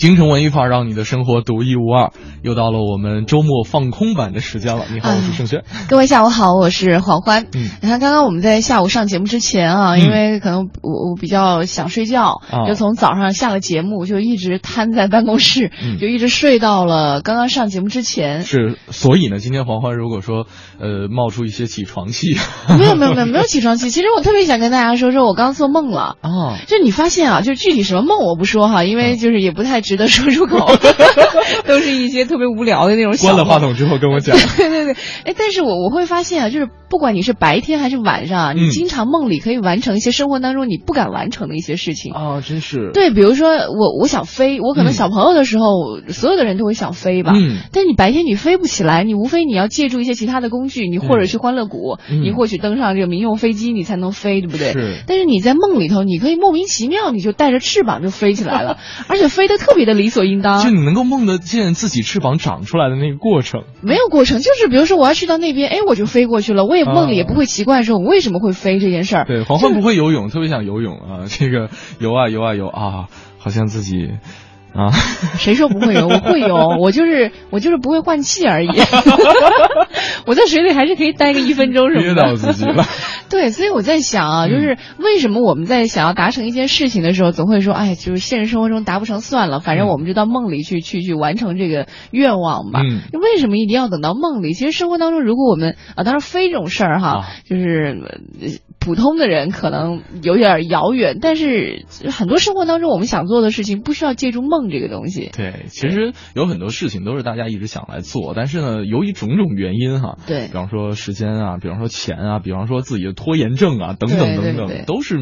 京城文艺范儿，让你的生活独一无二。又到了我们周末放空版的时间了。你好，我是盛轩。各位下午好，我是黄欢。嗯，你看，刚刚我们在下午上节目之前啊，因为可能我我比较想睡觉，就从早上下了节目就一直瘫在办公室，就一直睡到了刚刚上节目之前。是，所以呢，今天黄欢如果说呃冒出一些起床气，没有没有没有没有起床气。其实我特别想跟大家说说，我刚做梦了哦。就你发现啊，就是具体什么梦我不说哈，因为就是也不太值得说出口，都是一些。特别无聊的那种。关了话筒之后跟我讲。对对对，哎，但是我我会发现啊，就是不管你是白天还是晚上啊，你经常梦里可以完成一些生活当中你不敢完成的一些事情。哦，真是。对，比如说我我想飞，我可能小朋友的时候，所有的人都会想飞吧。嗯。但你白天你飞不起来，你无非你要借助一些其他的工具，你或者去欢乐谷，你或许登上这个民用飞机，你才能飞，对不对？是。但是你在梦里头，你可以莫名其妙，你就带着翅膀就飞起来了，而且飞得特别的理所应当。就你能够梦得见自己翅膀长出来的。那个过程没有过程，就是比如说我要去到那边，哎，我就飞过去了，我也梦里也不会奇怪说我为什么会飞这件事儿。对，黄昏不会游泳，特别想游泳啊，这个游啊游啊游啊，好像自己。啊，谁说不会游？我会游，我就是我就是不会换气而已。我在水里还是可以待个一分钟什么的。憋到自己了。对，所以我在想啊，就是为什么我们在想要达成一件事情的时候，总会说，哎，就是现实生活中达不成算了，反正我们就到梦里去去去完成这个愿望吧。嗯。为什么一定要等到梦里？其实生活当中，如果我们啊，当然飞这种事儿哈，就是普通的人可能有点遥远，但是很多生活当中我们想做的事情，不需要借助梦。这个东西，对，其实有很多事情都是大家一直想来做，但是呢，由于种种原因哈，对，比方说时间啊，比方说钱啊，比方说自己的拖延症啊，等等等等，都是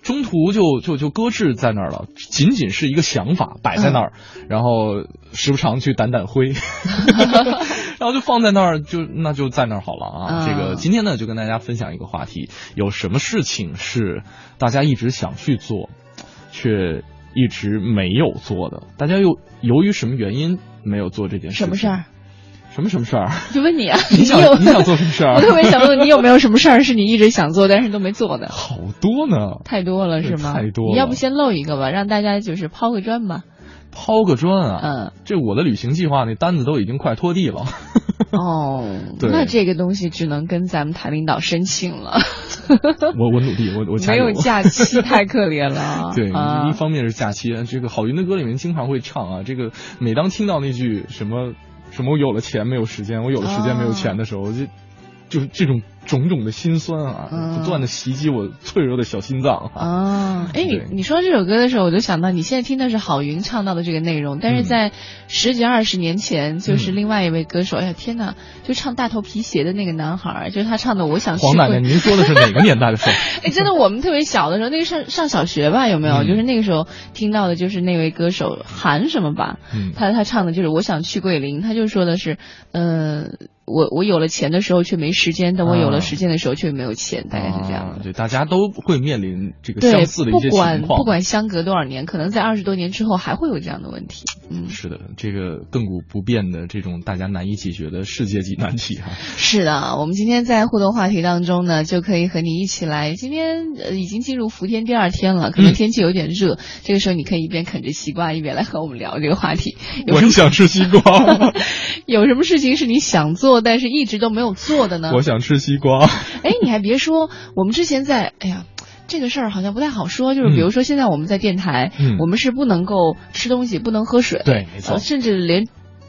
中途就就就搁置在那儿了，仅仅是一个想法摆在那儿，然后时不常去掸掸灰，然后就放在那儿，就那就在那儿好了啊。这个今天呢，就跟大家分享一个话题，有什么事情是大家一直想去做，却。一直没有做的，大家又由于什么原因没有做这件事？什么事儿？什么什么事儿？就问你啊，你想你想做什么事儿？我特别想问你有没有什么事儿是你一直想做但是都没做的？好多呢，太多了是吗？太多。你要不先露一个吧，让大家就是抛个砖吧。抛个砖啊！嗯，这我的旅行计划那单子都已经快拖地了。哦，那这个东西只能跟咱们台领导申请了。我我努力，我我没有假期太可怜了。对，一方面是假期，这个郝云的歌里面经常会唱啊，这个每当听到那句什么什么我有了钱没有时间，我有了时间没有钱的时候，我就是这种。种种的心酸啊，不断的袭击我脆弱的小心脏啊！哎，你你说这首歌的时候，我就想到你现在听的是郝云唱到的这个内容，但是在十几二十年前，就是另外一位歌手，哎呀天哪，就唱大头皮鞋的那个男孩，就是他唱的《我想去》。黄奶奶，您说的是哪个年代的事？哎，真的，我们特别小的时候，那个上上小学吧，有没有？就是那个时候听到的，就是那位歌手韩什么吧？他他唱的就是《我想去桂林》，他就说的是，嗯。我我有了钱的时候却没时间，但我有了时间的时候却没有钱，大概是这样的。对，大家都会面临这个相似的一些情况。不管不管相隔多少年，可能在二十多年之后还会有这样的问题。嗯，是的，这个亘古不变的这种大家难以解决的世界级难题哈。是的，我们今天在互动话题当中呢，就可以和你一起来。今天呃已经进入伏天第二天了，可能天气有点热，这个时候你可以一边啃着西瓜，一边来和我们聊这个话题。我想吃西瓜。有什么事情是你想做？但是一直都没有做的呢。我想吃西瓜。哎，你还别说，我们之前在，哎呀，这个事儿好像不太好说。就是比如说，现在我们在电台，我们是不能够吃东西，不能喝水，对，没错，甚至连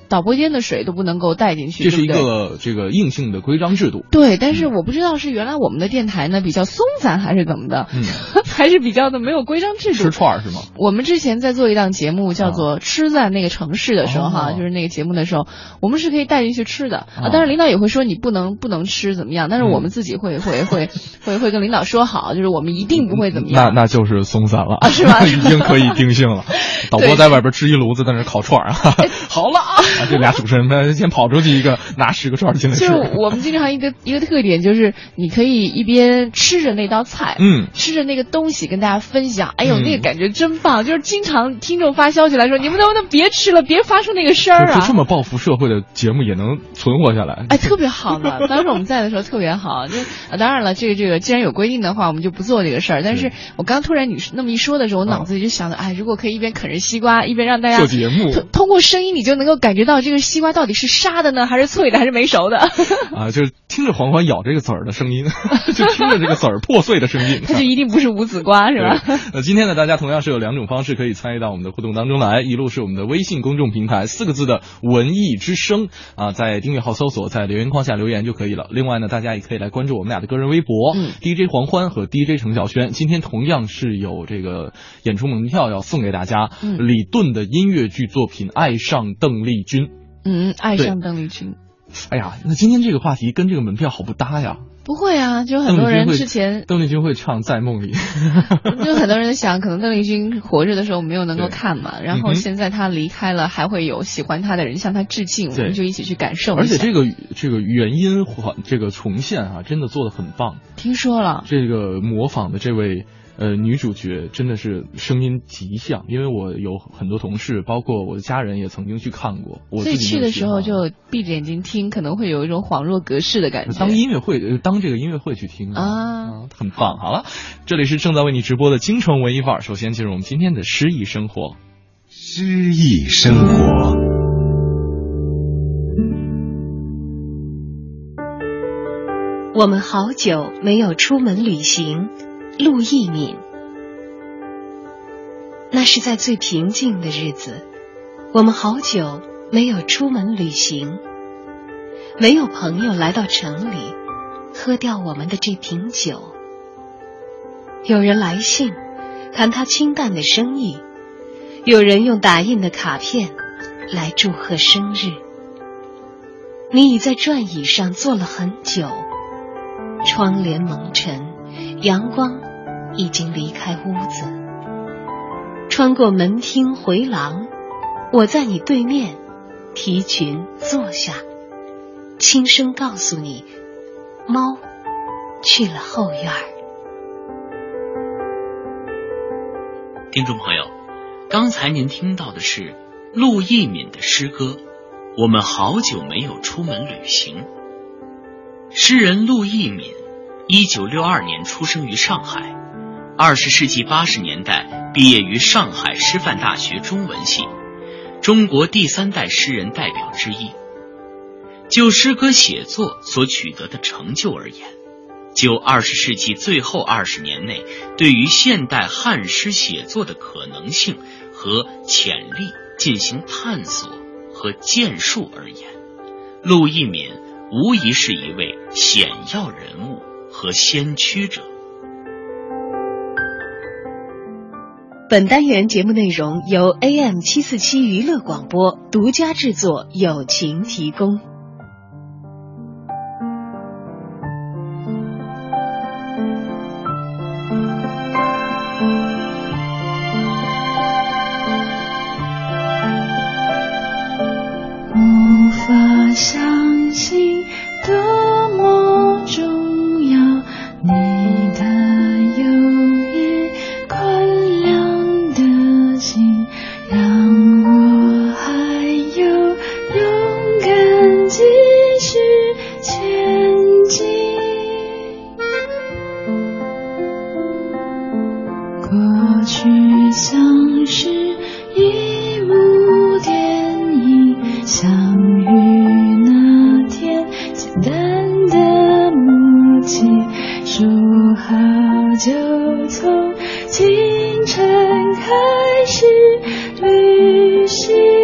导播间的水都不能够带进去。这是一个这个硬性的规章制度。对，但是我不知道是原来我们的电台呢比较松散还是怎么的，还是比较的没有规章制度。吃串是吗？我们之前在做一档节目叫做《吃在那个城市》的时候哈，就是那个节目的时候，我们是可以带进去吃的啊。当然领导也会说你不能不能吃怎么样，但是我们自己会会会 会会跟领导说好，就是我们一定不会怎么样。那那就是松散了啊，是吧？已经可以定性了。导播在外边支一炉子，在那烤串啊。好了啊，这俩主持人们先跑出去一个，拿十个串进来吃。就我们经常一个一个特点就是，你可以一边吃着那道菜，嗯，吃着那个东西跟大家分享。哎呦，那个感觉真棒！就是经常听众发消息来说，你们能不能别吃了，别发出那个声儿啊？就这么报复社会的节目也能存活下来？哎，特别好呢。当时我们在的时候特别好。就当然了，这个这个既然有规定的话，我们就不做这个事儿。但是我刚突然你那么一说的时候，我脑子里就想着，哎，如果可以一边啃着西瓜，一边让大家做节目，通过声音你就能够感觉到这个西瓜到底是沙的呢，还是脆的，还是没熟的？啊，就是听着黄欢咬这个籽儿的声音，就听着这个籽儿破碎的声音，它就一定不是无籽瓜，是吧？那今天呢，大家同样是有两种方式可以参与到我们的互动当中来，一路是我们的微信公众平台四个字的文艺之声啊，在订阅号搜索，在留言框下留言就可以了。另外呢，大家也可以来关注我们俩的个人微博，DJ 黄欢和 DJ 程晓轩。今天同样是有这个演出门票要送给大家，李顿的音乐剧作品《爱上邓丽君》。嗯，爱上邓丽君。哎呀，那今天这个话题跟这个门票好不搭呀。不会啊，就很多人之前邓丽君会唱《在梦里》，就很多人想，可能邓丽君活着的时候没有能够看嘛，然后现在她离开了，还会有喜欢她的人向她致敬，我们就一起去感受。而且这个这个原音这个重现啊，真的做的很棒。听说了，这个模仿的这位。呃，女主角真的是声音极像，因为我有很多同事，包括我的家人也曾经去看过。我所以去的时候就闭着眼睛听，可能会有一种恍若隔世的感觉。当音乐会，当这个音乐会去听啊，很棒。好了，这里是正在为你直播的京城文艺范儿。首先进入我们今天的诗意生活。诗意生活。我们好久没有出门旅行。陆一敏，那是在最平静的日子，我们好久没有出门旅行，没有朋友来到城里喝掉我们的这瓶酒。有人来信谈他清淡的生意，有人用打印的卡片来祝贺生日。你已在转椅上坐了很久，窗帘蒙尘，阳光。已经离开屋子，穿过门厅回廊，我在你对面提裙坐下，轻声告诉你，猫去了后院。听众朋友，刚才您听到的是陆一敏的诗歌《我们好久没有出门旅行》。诗人陆一敏，一九六二年出生于上海。二十世纪八十年代毕业于上海师范大学中文系，中国第三代诗人代表之一。就诗歌写作所取得的成就而言，就二十世纪最后二十年内对于现代汉诗写作的可能性和潜力进行探索和建树而言，陆一敏无疑是一位显要人物和先驱者。本单元节目内容由 am 七四七娱乐广播独家制作友情提供。无法相信的好就从清晨开始旅行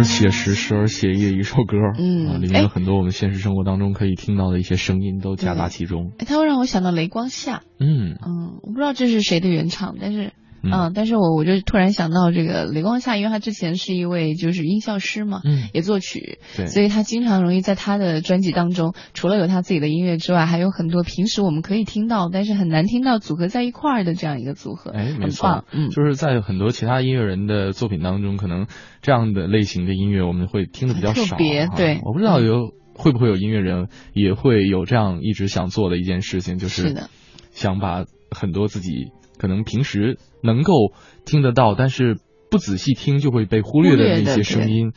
而写实，时而写意的一首歌，嗯，里面有很多我们现实生活当中可以听到的一些声音都夹杂其中。哎，它会让我想到雷光下，嗯嗯，我不知道这是谁的原唱，但是。嗯，但是我我就突然想到这个雷光夏，因为他之前是一位就是音效师嘛，嗯，也作曲，对，所以他经常容易在他的专辑当中，除了有他自己的音乐之外，还有很多平时我们可以听到，但是很难听到组合在一块儿的这样一个组合，哎，没错，嗯，就是在很多其他音乐人的作品当中，可能这样的类型的音乐我们会听的比较少，特别对，我不知道有会不会有音乐人也会有这样一直想做的一件事情，就是想把很多自己可能平时能够。听得到，但是不仔细听就会被忽略的那些声音，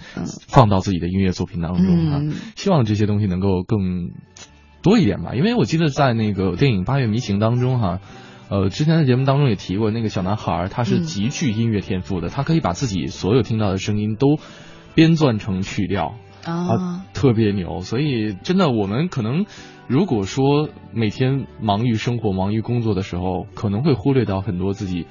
放到自己的音乐作品当中啊。希望这些东西能够更多一点吧，因为我记得在那个电影《八月迷情》当中哈，呃，之前的节目当中也提过，那个小男孩他是极具音乐天赋的，他可以把自己所有听到的声音都编撰成曲调啊，特别牛。所以真的，我们可能如果说每天忙于生活、忙于工作的时候，可能会忽略到很多自己。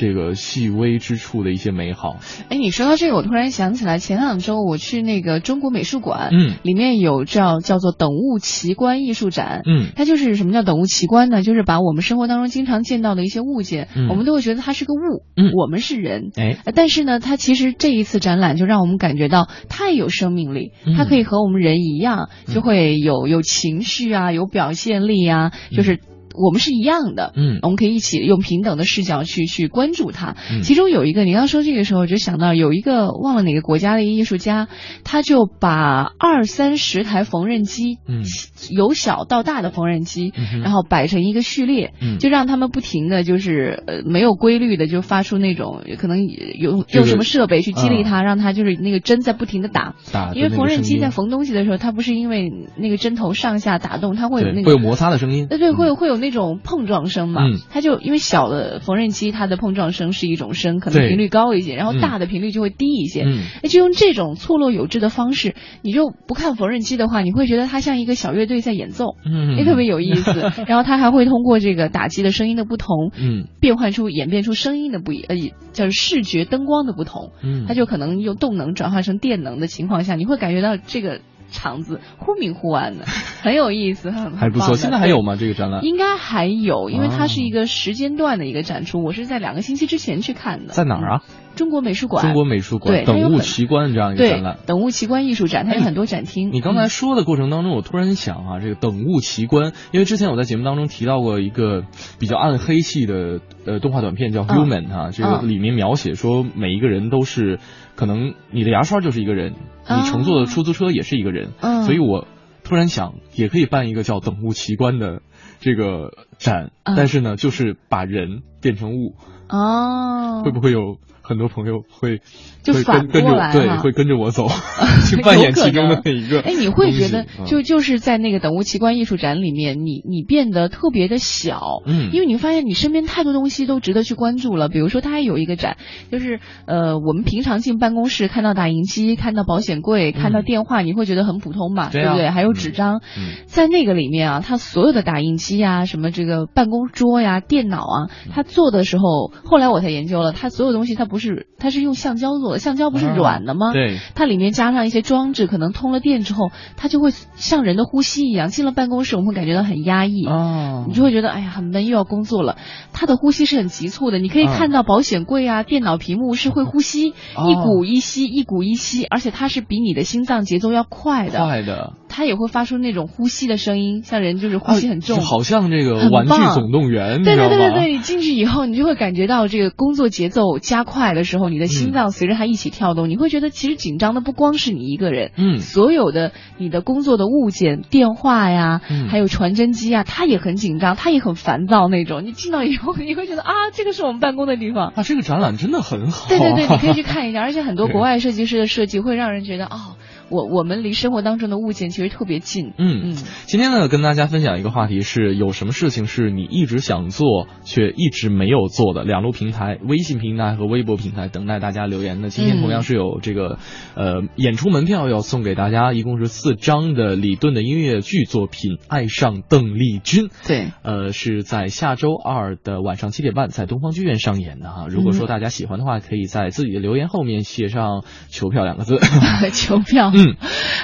这个细微之处的一些美好。哎，你说到这个，我突然想起来，前两周我去那个中国美术馆，嗯，里面有叫叫做“等物奇观”艺术展，嗯，它就是什么叫“等物奇观”呢？就是把我们生活当中经常见到的一些物件，嗯。我们都会觉得它是个物，嗯，我们是人，哎，但是呢，它其实这一次展览就让我们感觉到太有生命力，它可以和我们人一样，就会有有情绪啊，有表现力啊，就是。我们是一样的，嗯，我们可以一起用平等的视角去去关注它。嗯，其中有一个，你刚说这个时候，我就想到有一个忘了哪个国家的一个艺术家，他就把二三十台缝纫机，嗯，由小到大的缝纫机，然后摆成一个序列，嗯，就让他们不停的就是呃没有规律的就发出那种可能有用什么设备去激励它，让它就是那个针在不停的打，打，因为缝纫机在缝东西的时候，它不是因为那个针头上下打动，它会有那个会有摩擦的声音，对对，会有会有那种碰撞声嘛，它就因为小的缝纫机，它的碰撞声是一种声，可能频率高一些，然后大的频率就会低一些，哎，就用这种错落有致的方式，你就不看缝纫机的话，你会觉得它像一个小乐队在演奏，嗯，也特别有意思。然后它还会通过这个打击的声音的不同，嗯，变换出演变出声音的不一，呃，叫视觉灯光的不同，嗯，它就可能用动能转化成电能的情况下，你会感觉到这个。场子忽明忽暗的，很有意思，很还不错。现在还有吗？这个展览应该还有，因为它是一个时间段的一个展出。我是在两个星期之前去看的。在哪儿啊？中国美术馆。中国美术馆。对，等物奇观这样一个展览。等物奇观艺术展，它有很多展厅。你刚才说的过程当中，我突然想啊，这个等物奇观，因为之前我在节目当中提到过一个比较暗黑系的呃动画短片，叫《Human》哈，这个里面描写说每一个人都是。可能你的牙刷就是一个人，你乘坐的出租车也是一个人，所以我突然想，也可以办一个叫“等物奇观”的这个展，但是呢，就是把人变成物，哦，会不会有？很多朋友会就反过来对，会跟着我走，去扮演其中的那一个。哎，你会觉得就就是在那个等物奇观艺术展里面，你你变得特别的小，嗯，因为你发现你身边太多东西都值得去关注了。比如说，它还有一个展，就是呃，我们平常进办公室看到打印机、看到保险柜、看到电话，你会觉得很普通嘛？对不对？还有纸张，在那个里面啊，它所有的打印机呀、什么这个办公桌呀、电脑啊，它做的时候，后来我才研究了，它所有东西它不是。它是用橡胶做的，橡胶不是软的吗？对，它里面加上一些装置，可能通了电之后，它就会像人的呼吸一样。进了办公室，我们会感觉到很压抑，哦，你就会觉得哎呀很闷，又要工作了。它的呼吸是很急促的，你可以看到保险柜啊、电脑屏幕是会呼吸，一鼓一吸，一鼓一吸，而且它是比你的心脏节奏要快的，快的。它也会发出那种呼吸的声音，像人就是呼吸很重，好像这个玩具总动员，对对对对对，你进去以后，你就会感觉到这个工作节奏加快的时候，你的心脏随着它一起跳动，你会觉得其实紧张的不光是你一个人，嗯，所有的你的工作的物件、电话呀，还有传真机啊，它也很紧张，它也很烦躁那种。你进到以后，你会觉得啊，这个是我们办公的地方。啊，这个展览真的很好。对对对，你可以 去看一下，而且很多国外设计师的设计会让人觉得哦。我我们离生活当中的物件其实特别近。嗯嗯，今天呢，跟大家分享一个话题是，有什么事情是你一直想做却一直没有做的？两路平台，微信平台和微博平台等待大家留言的。今天同样是有这个呃演出门票要送给大家，一共是四张的李顿的音乐剧作品《爱上邓丽君》。对，呃，是在下周二的晚上七点半在东方剧院上演的哈。如果说大家喜欢的话，可以在自己的留言后面写上“求票”两个字。求票。嗯，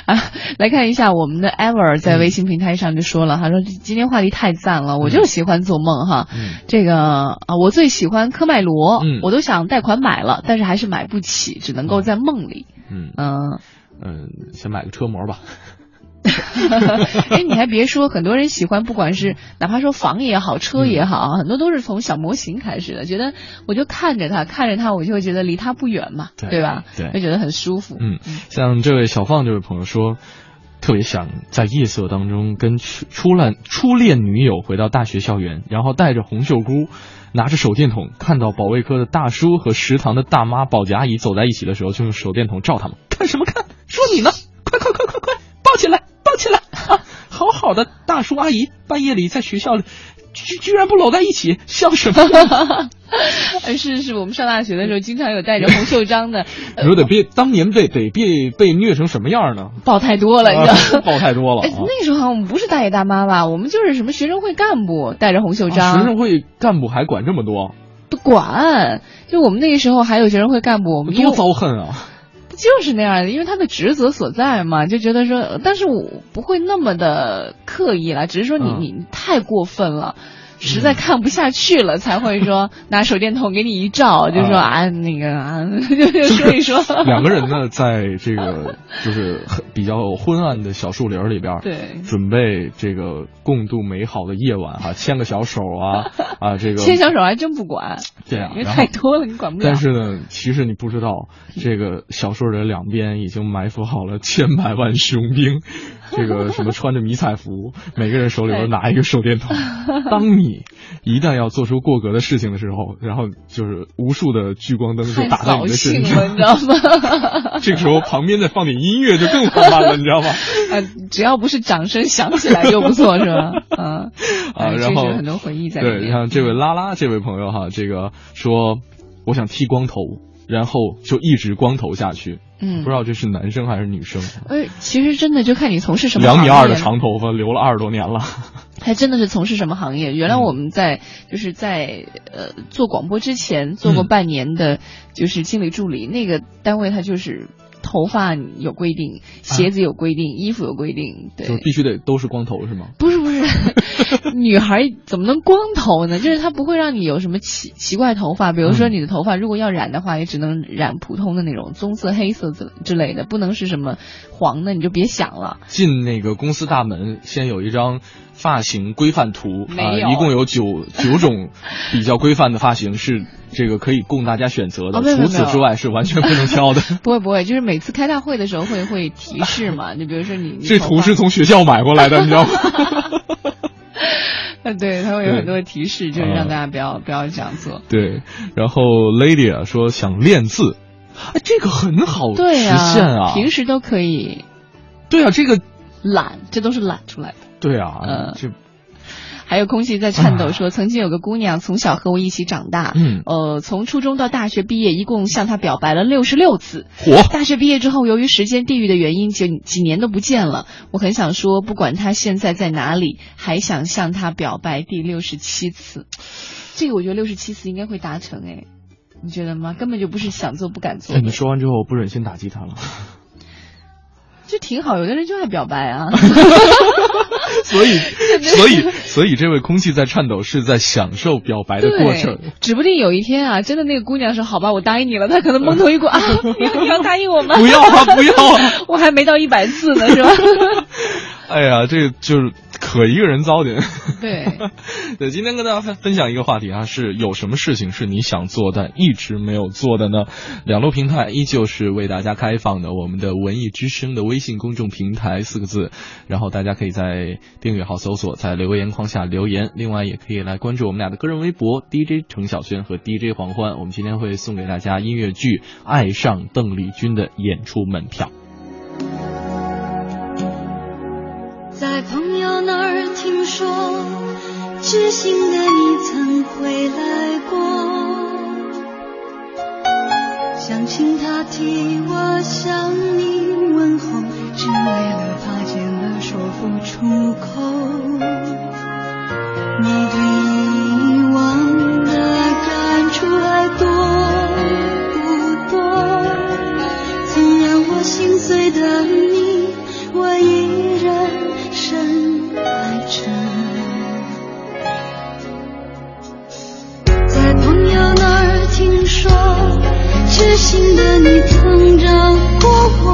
啊，来看一下我们的 Ever 在微信平台上就说了，他说今天话题太赞了，我就喜欢做梦哈。嗯，这个啊，我最喜欢科迈罗，嗯。我都想贷款买了，但是还是买不起，只能够在梦里。嗯。嗯，嗯，先买个车模吧。哎，你还别说，很多人喜欢，不管是哪怕说房也好，车也好，很多都是从小模型开始的。觉得我就看着它，看着它，我就会觉得离它不远嘛，对吧？对就觉得很舒服。嗯，像这位小放这位朋友说，特别想在夜色当中跟初初恋初恋女友回到大学校园，然后带着红袖箍，拿着手电筒，看到保卫科的大叔和食堂的大妈保洁阿姨走在一起的时候，就用手电筒照他们。看什么看？说你呢！快快快快快，抱起来，抱起来！啊，好好的大叔阿姨，半夜里在学校里。居居然不搂在一起，笑什么？是是，我们上大学的时候，经常有带着红袖章的。你说得被当年被得被被虐成什么样呢？抱太多了，你知道？抱太多了。哎，那时候好像我们不是大爷大妈吧？我们就是什么学生会干部带着红袖章。学生会干部还管这么多？不管，就我们那个时候还有学生会干部，我们多遭恨啊！就是那样的，因为他的职责所在嘛，就觉得说，但是我不会那么的刻意了，只是说你、嗯、你太过分了。实在看不下去了，才会说 拿手电筒给你一照，就说啊那个啊，就说一说。两个人呢，在这个就是比较昏暗的小树林里边，对，准备这个共度美好的夜晚哈，牵个小手啊 啊，这个牵小手还真不管，对啊，因为太多了，你管不了。但是呢，其实你不知道，这个小树林两边已经埋伏好了千百万雄兵，这个什么穿着迷彩服，每个人手里边拿一个手电筒，当你。一旦要做出过格的事情的时候，然后就是无数的聚光灯就打在你的身上，你知道吗？这个时候旁边再放点音乐就更浪漫了，你知道吗？啊，只要不是掌声响起来就不错，是吧？啊啊，然后很多回忆在里面。对，像这位拉拉这位朋友哈，这个说我想剃光头，然后就一直光头下去。嗯，不知道这是男生还是女生。呃，其实真的就看你从事什么两米二的长头发留了二十多年了，还真的是从事什么行业。原来我们在就是在呃做广播之前做过半年的，就是经理助理，那个单位他就是。头发有规定，鞋子有规定，啊、衣服有规定，对，就必须得都是光头是吗？不是不是，女孩怎么能光头呢？就是她不会让你有什么奇奇怪头发，比如说你的头发如果要染的话，也只能染普通的那种棕色、黑色之之类的，不能是什么黄的，你就别想了。进那个公司大门，先有一张发型规范图啊、呃，一共有九九种比较规范的发型是这个可以供大家选择的，哦、除此之外是完全不能挑的。不会不会，就是每次开大会的时候会会提示嘛，就比如说你这图是从学校买过来的，你知道吗？啊，对，它会有很多提示，就是让大家不要、嗯、不要这样做。对，然后 Lady 啊说想练字，哎，这个很好实现啊，平时都可以。对啊，这个懒，这都是懒出来的。对啊，嗯，这。还有空气在颤抖说，曾经有个姑娘从小和我一起长大，嗯，呃，从初中到大学毕业，一共向她表白了六十六次。嚯！大学毕业之后，由于时间、地域的原因，几几年都不见了。我很想说，不管她现在在哪里，还想向她表白第六十七次。这个我觉得六十七次应该会达成，哎，你觉得吗？根本就不是想做不敢做。哎，你说完之后，我不忍心打击他了。就挺好，有的人就爱表白啊。所以，所以，所以，这位空气在颤抖，是在享受表白的过程。指不定有一天啊，真的那个姑娘说：“好吧，我答应你了。”她可能蒙头一过啊，你要答应我吗？不要啊，不要啊！我还没到一百次呢，是吧？哎呀，这就是可一个人糟践。对，对，今天跟大家分分享一个话题啊，是有什么事情是你想做但一直没有做的呢？两路平台依旧是为大家开放的，我们的文艺之声的微信公众平台四个字，然后大家可以在订阅号搜索，在留言框下留言。另外，也可以来关注我们俩的个人微博 DJ 程小轩和 DJ 黄欢。我们今天会送给大家音乐剧《爱上邓丽君》的演出门票。在朋友那儿听说，知心的你曾回来过，想请他替我向你问候，只为了怕见了说不出口。你对以往的感触还多不多？曾让我心碎的你痴心的你曾找过我，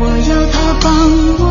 我要他帮我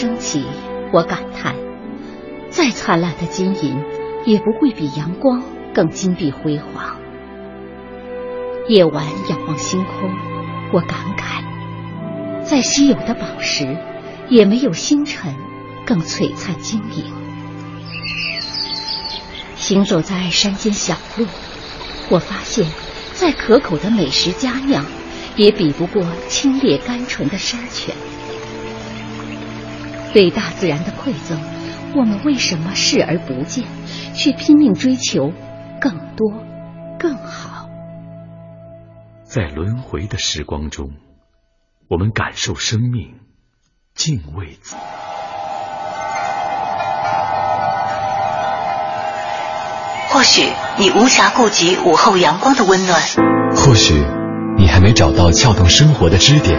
升起，我感叹：再灿烂的金银，也不会比阳光更金碧辉煌。夜晚仰望星空，我感慨：再稀有的宝石，也没有星辰更璀璨晶莹。行走在山间小路，我发现，再可口的美食佳酿，也比不过清冽甘醇的山泉。对大自然的馈赠，我们为什么视而不见，却拼命追求更多、更好？在轮回的时光中，我们感受生命，敬畏。或许你无暇顾及午后阳光的温暖，或许你还没找到撬动生活的支点。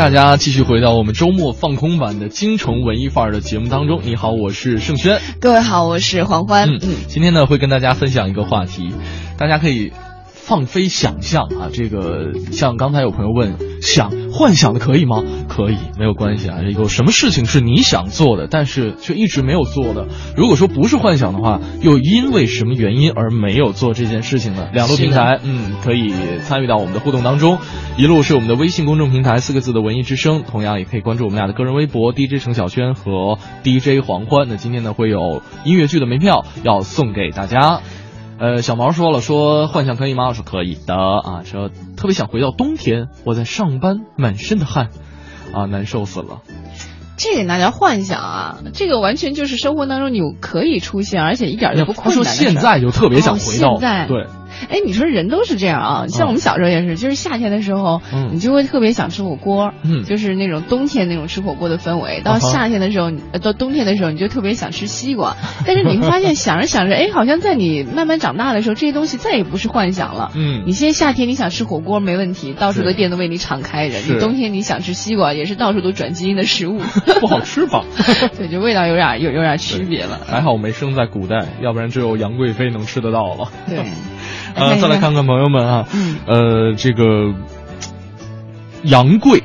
大家继续回到我们周末放空版的京城文艺范儿的节目当中。你好，我是盛轩。各位好，我是黄欢。嗯，今天呢会跟大家分享一个话题，大家可以。放飞想象啊，这个像刚才有朋友问，想幻想的可以吗？可以，没有关系啊。有什么事情是你想做的，但是却一直没有做的？如果说不是幻想的话，又因为什么原因而没有做这件事情呢？两路平台，嗯，可以参与到我们的互动当中。一路是我们的微信公众平台四个字的文艺之声，同样也可以关注我们俩的个人微博 DJ 程小轩和 DJ 黄欢。那今天呢，会有音乐剧的门票要送给大家。呃，小毛说了，说幻想可以吗？我说可以的啊，说特别想回到冬天，我在上班，满身的汗，啊，难受死了。这个哪叫幻想啊？这个完全就是生活当中你可以出现，而且一点都不困难。他说现在就特别想回到，现在对。哎，你说人都是这样啊，像我们小时候也是，就是夏天的时候，你就会特别想吃火锅，嗯，就是那种冬天那种吃火锅的氛围。到夏天的时候，到冬天的时候，你就特别想吃西瓜。但是你会发现，想着想着，哎，好像在你慢慢长大的时候，这些东西再也不是幻想了。嗯，你现在夏天你想吃火锅没问题，到处的店都为你敞开着。你冬天你想吃西瓜，也是到处都转基因的食物，不好吃吧？对，就味道有点有有点区别了。还好我没生在古代，要不然只有杨贵妃能吃得到了。对，呃，再来看看朋友们啊，呃，这个杨贵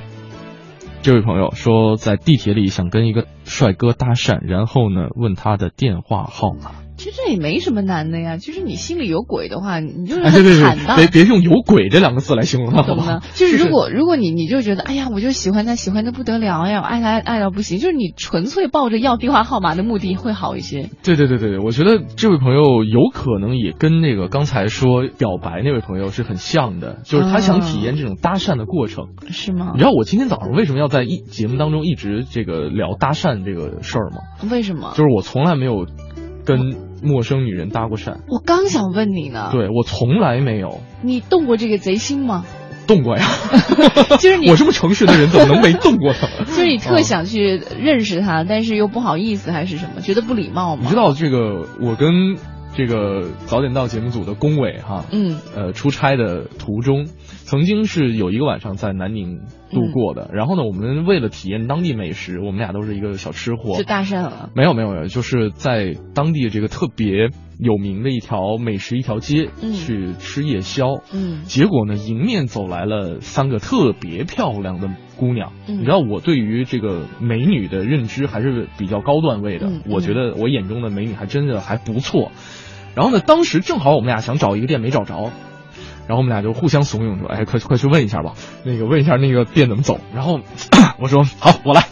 这位朋友说，在地铁里想跟一个帅哥搭讪，然后呢问他的电话号码。其实这也没什么难的呀，就是你心里有鬼的话，你就是很坦荡。别别用“有鬼”这两个字来形容他，怎么呢？就是如果如果你你就觉得，哎呀，我就喜欢他，喜欢的不得了呀，我爱他爱到不行，就是你纯粹抱着要电话号码的目的会好一些。对对对对对，我觉得这位朋友有可能也跟那个刚才说表白那位朋友是很像的，就是他想体验这种搭讪的过程，是吗？你知道我今天早上为什么要在一节目当中一直这个聊搭讪这个事儿吗？为什么？就是我从来没有跟。陌生女人搭过讪，我刚想问你呢。对我从来没有。你动过这个贼心吗？动过呀。就是你，我这么诚实的人，怎么能没动过呢？就是你特想去认识他，但是又不好意思，还是什么？觉得不礼貌吗？你知道这个，我跟。这个早点到节目组的龚伟哈，嗯，呃，出差的途中，曾经是有一个晚上在南宁度过的。然后呢，我们为了体验当地美食，我们俩都是一个小吃货，就搭讪了。没有没有没有，就是在当地这个特别有名的一条美食一条街去吃夜宵。嗯，结果呢，迎面走来了三个特别漂亮的。姑娘，嗯你知道我对于这个美女的认知还是比较高段位的。我觉得我眼中的美女还真的还不错。然后呢，当时正好我们俩想找一个店没找着，然后我们俩就互相怂恿说：“哎，快快去问一下吧，那个问一下那个店怎么走。”然后 我说：“好，我来。”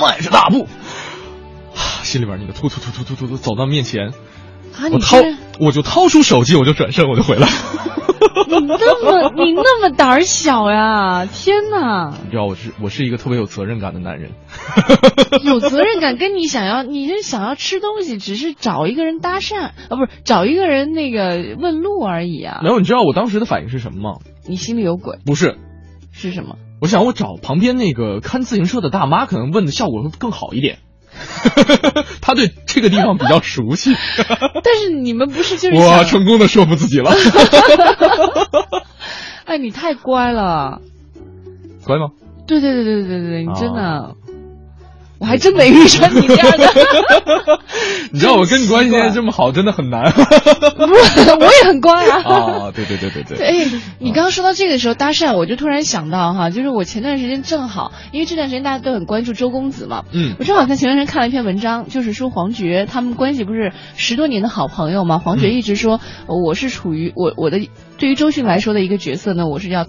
迈着大步，心里边那个突突突突突突突走到面前，我掏我就掏出手机，我就转身，我就回来。你那么你那么胆小呀！天哪！你知道我是我是一个特别有责任感的男人。有责任感跟你想要，你是想要吃东西，只是找一个人搭讪啊，不是找一个人那个问路而已啊。没有，你知道我当时的反应是什么吗？你心里有鬼？不是，是什么？我想我找旁边那个看自行车的大妈，可能问的效果会更好一点。他对这个地方比较熟悉，但是你们不是就是我成功的说服自己了。哎，你太乖了，乖吗？对对对对对对，你真的。我还真没遇上你这样的，你知道我跟你关系现在这么好，真的很难。不是，我也很乖啊。啊，对对对对对。哎，你刚刚说到这个时候搭讪，我就突然想到哈，就是我前段时间正好，因为这段时间大家都很关注周公子嘛，嗯，我正好在前段时间看了一篇文章，就是说黄觉他们关系不是十多年的好朋友嘛，黄觉一直说我是处于我我的对于周迅来说的一个角色呢，我是要。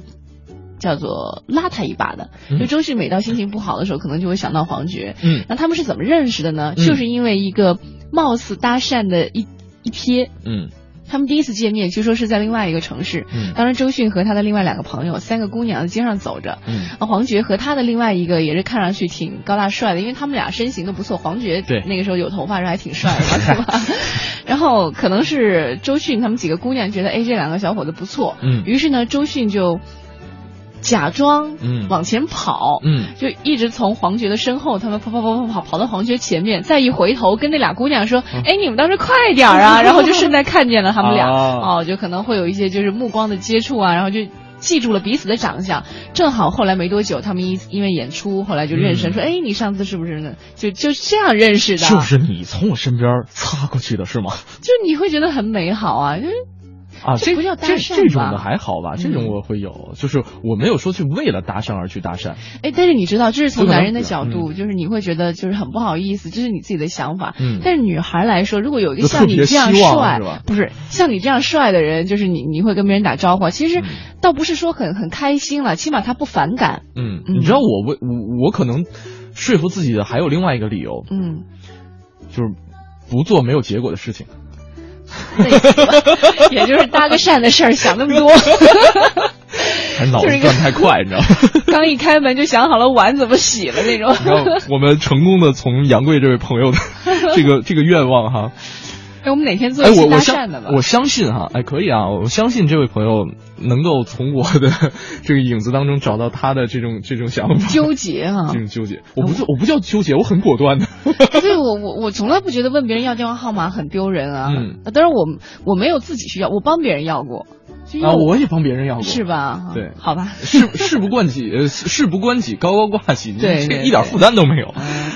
叫做拉他一把的，就周迅每到心情不好的时候，可能就会想到黄觉。嗯，那他们是怎么认识的呢？就是因为一个貌似搭讪的一一瞥。嗯，他们第一次见面，据说是在另外一个城市。嗯，当时周迅和他的另外两个朋友，三个姑娘在街上走着。嗯，黄觉和他的另外一个也是看上去挺高大帅的，因为他们俩身形都不错。黄觉对那个时候有头发时还挺帅的，是吧？然后可能是周迅他们几个姑娘觉得，哎，这两个小伙子不错。嗯，于是呢，周迅就。假装嗯往前跑嗯，就一直从黄觉的身后，他们跑跑跑跑跑跑到黄觉前面，再一回头跟那俩姑娘说：“哎，你们倒是快点啊！” 然后就顺带看见了他们俩哦，就可能会有一些就是目光的接触啊，然后就记住了彼此的长相。正好后来没多久，他们因因为演出后来就认识，说：“哎，你上次是不是呢？”就就这样认识的。就是你从我身边擦过去的是吗？就你会觉得很美好啊，就是。啊，这不叫搭讪这种的还好吧？这种我会有，就是我没有说去为了搭讪而去搭讪。哎，但是你知道，这是从男人的角度，就是你会觉得就是很不好意思，这是你自己的想法。嗯。但是女孩来说，如果有一个像你这样帅，不是像你这样帅的人，就是你你会跟别人打招呼，其实倒不是说很很开心了，起码他不反感。嗯，你知道我为我我可能说服自己的还有另外一个理由，嗯，就是不做没有结果的事情。也就是搭个讪的事儿，想那么多，还脑子转太快，你知道吗？刚一开门就想好了碗怎么洗了那种。然后我们成功的从杨贵这位朋友的这个这个愿望哈，哎，我们哪天做一期搭讪的吧？我相信哈，哎，可以啊，我相信这位朋友能够从我的 这个影子当中找到他的这种这种想法。纠结啊，这种纠结，我不叫我不叫纠结，我很果断的。对，我我我从来不觉得问别人要电话号码很丢人啊。嗯，当然我我没有自己需要，我帮别人要过。啊，我也帮别人要过，是吧？对，好吧。事事不关己，呃，事不关己，高高挂起，对，一点负担都没有。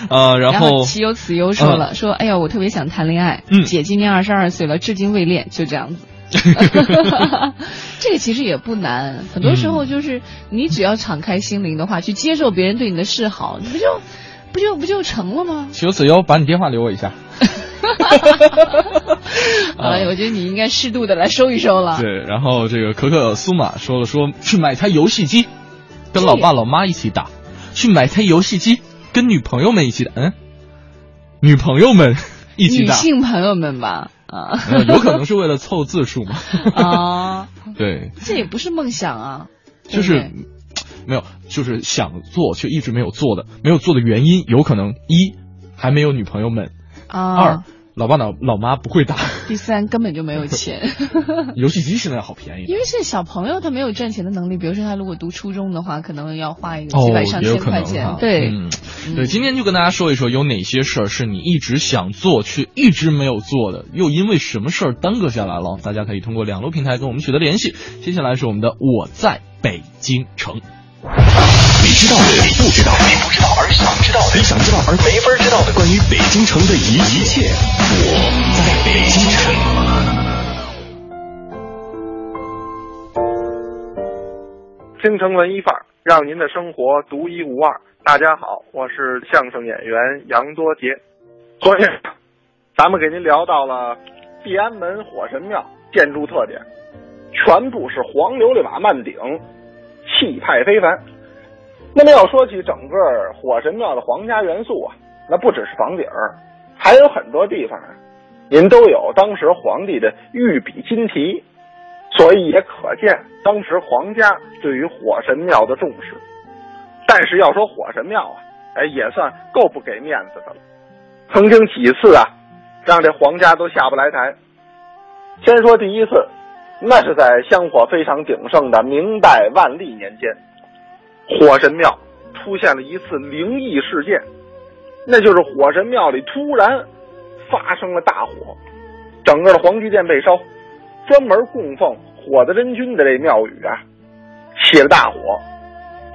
啊，然后岂有此忧说了，说，哎呀，我特别想谈恋爱，嗯，姐今年二十二岁了，至今未恋，就这样子。这个其实也不难，很多时候就是你只要敞开心灵的话，去接受别人对你的示好，你不就不就不就成了吗？岂有此忧，把你电话留我一下。哎，我觉得你应该适度的来收一收了。对，然后这个可可苏玛说了，说去买台游戏机，跟老爸老妈一起打；去买台游戏机，跟女朋友们一起打。嗯，女朋友们一起打。女性朋友们吧，啊，有可能是为了凑字数嘛。啊，对，这也不是梦想啊，就是没有，就是想做却一直没有做的，没有做的原因有可能一还没有女朋友们。二，老爸老老妈不会打。第三，根本就没有钱。游戏机现在好便宜。因为现在小朋友他没有赚钱的能力，比如说他如果读初中的话，可能要花一个几百上千块钱。对，对，今天就跟大家说一说，有哪些事儿是你一直想做却一直没有做的，又因为什么事儿耽搁下来了？大家可以通过两路平台跟我们取得联系。接下来是我们的我在北京城。你知道的，你不知道，你不知道而想知道的，你想知道而没法知道的，关于北京城的一一切，我在北京城。京城文艺范儿，让您的生活独一无二。大家好，我是相声演员杨多杰。昨天咱们给您聊到了地安门火神庙建筑特点，全部是黄琉璃瓦漫顶，气派非凡。那么要说起整个火神庙的皇家元素啊，那不只是房顶儿，还有很多地方，您都有当时皇帝的御笔金题，所以也可见当时皇家对于火神庙的重视。但是要说火神庙啊，哎，也算够不给面子的了。曾经几次啊，让这皇家都下不来台。先说第一次，那是在香火非常鼎盛的明代万历年间。火神庙出现了一次灵异事件，那就是火神庙里突然发生了大火，整个的皇居殿被烧，专门供奉火德真君的这庙宇啊起了大火。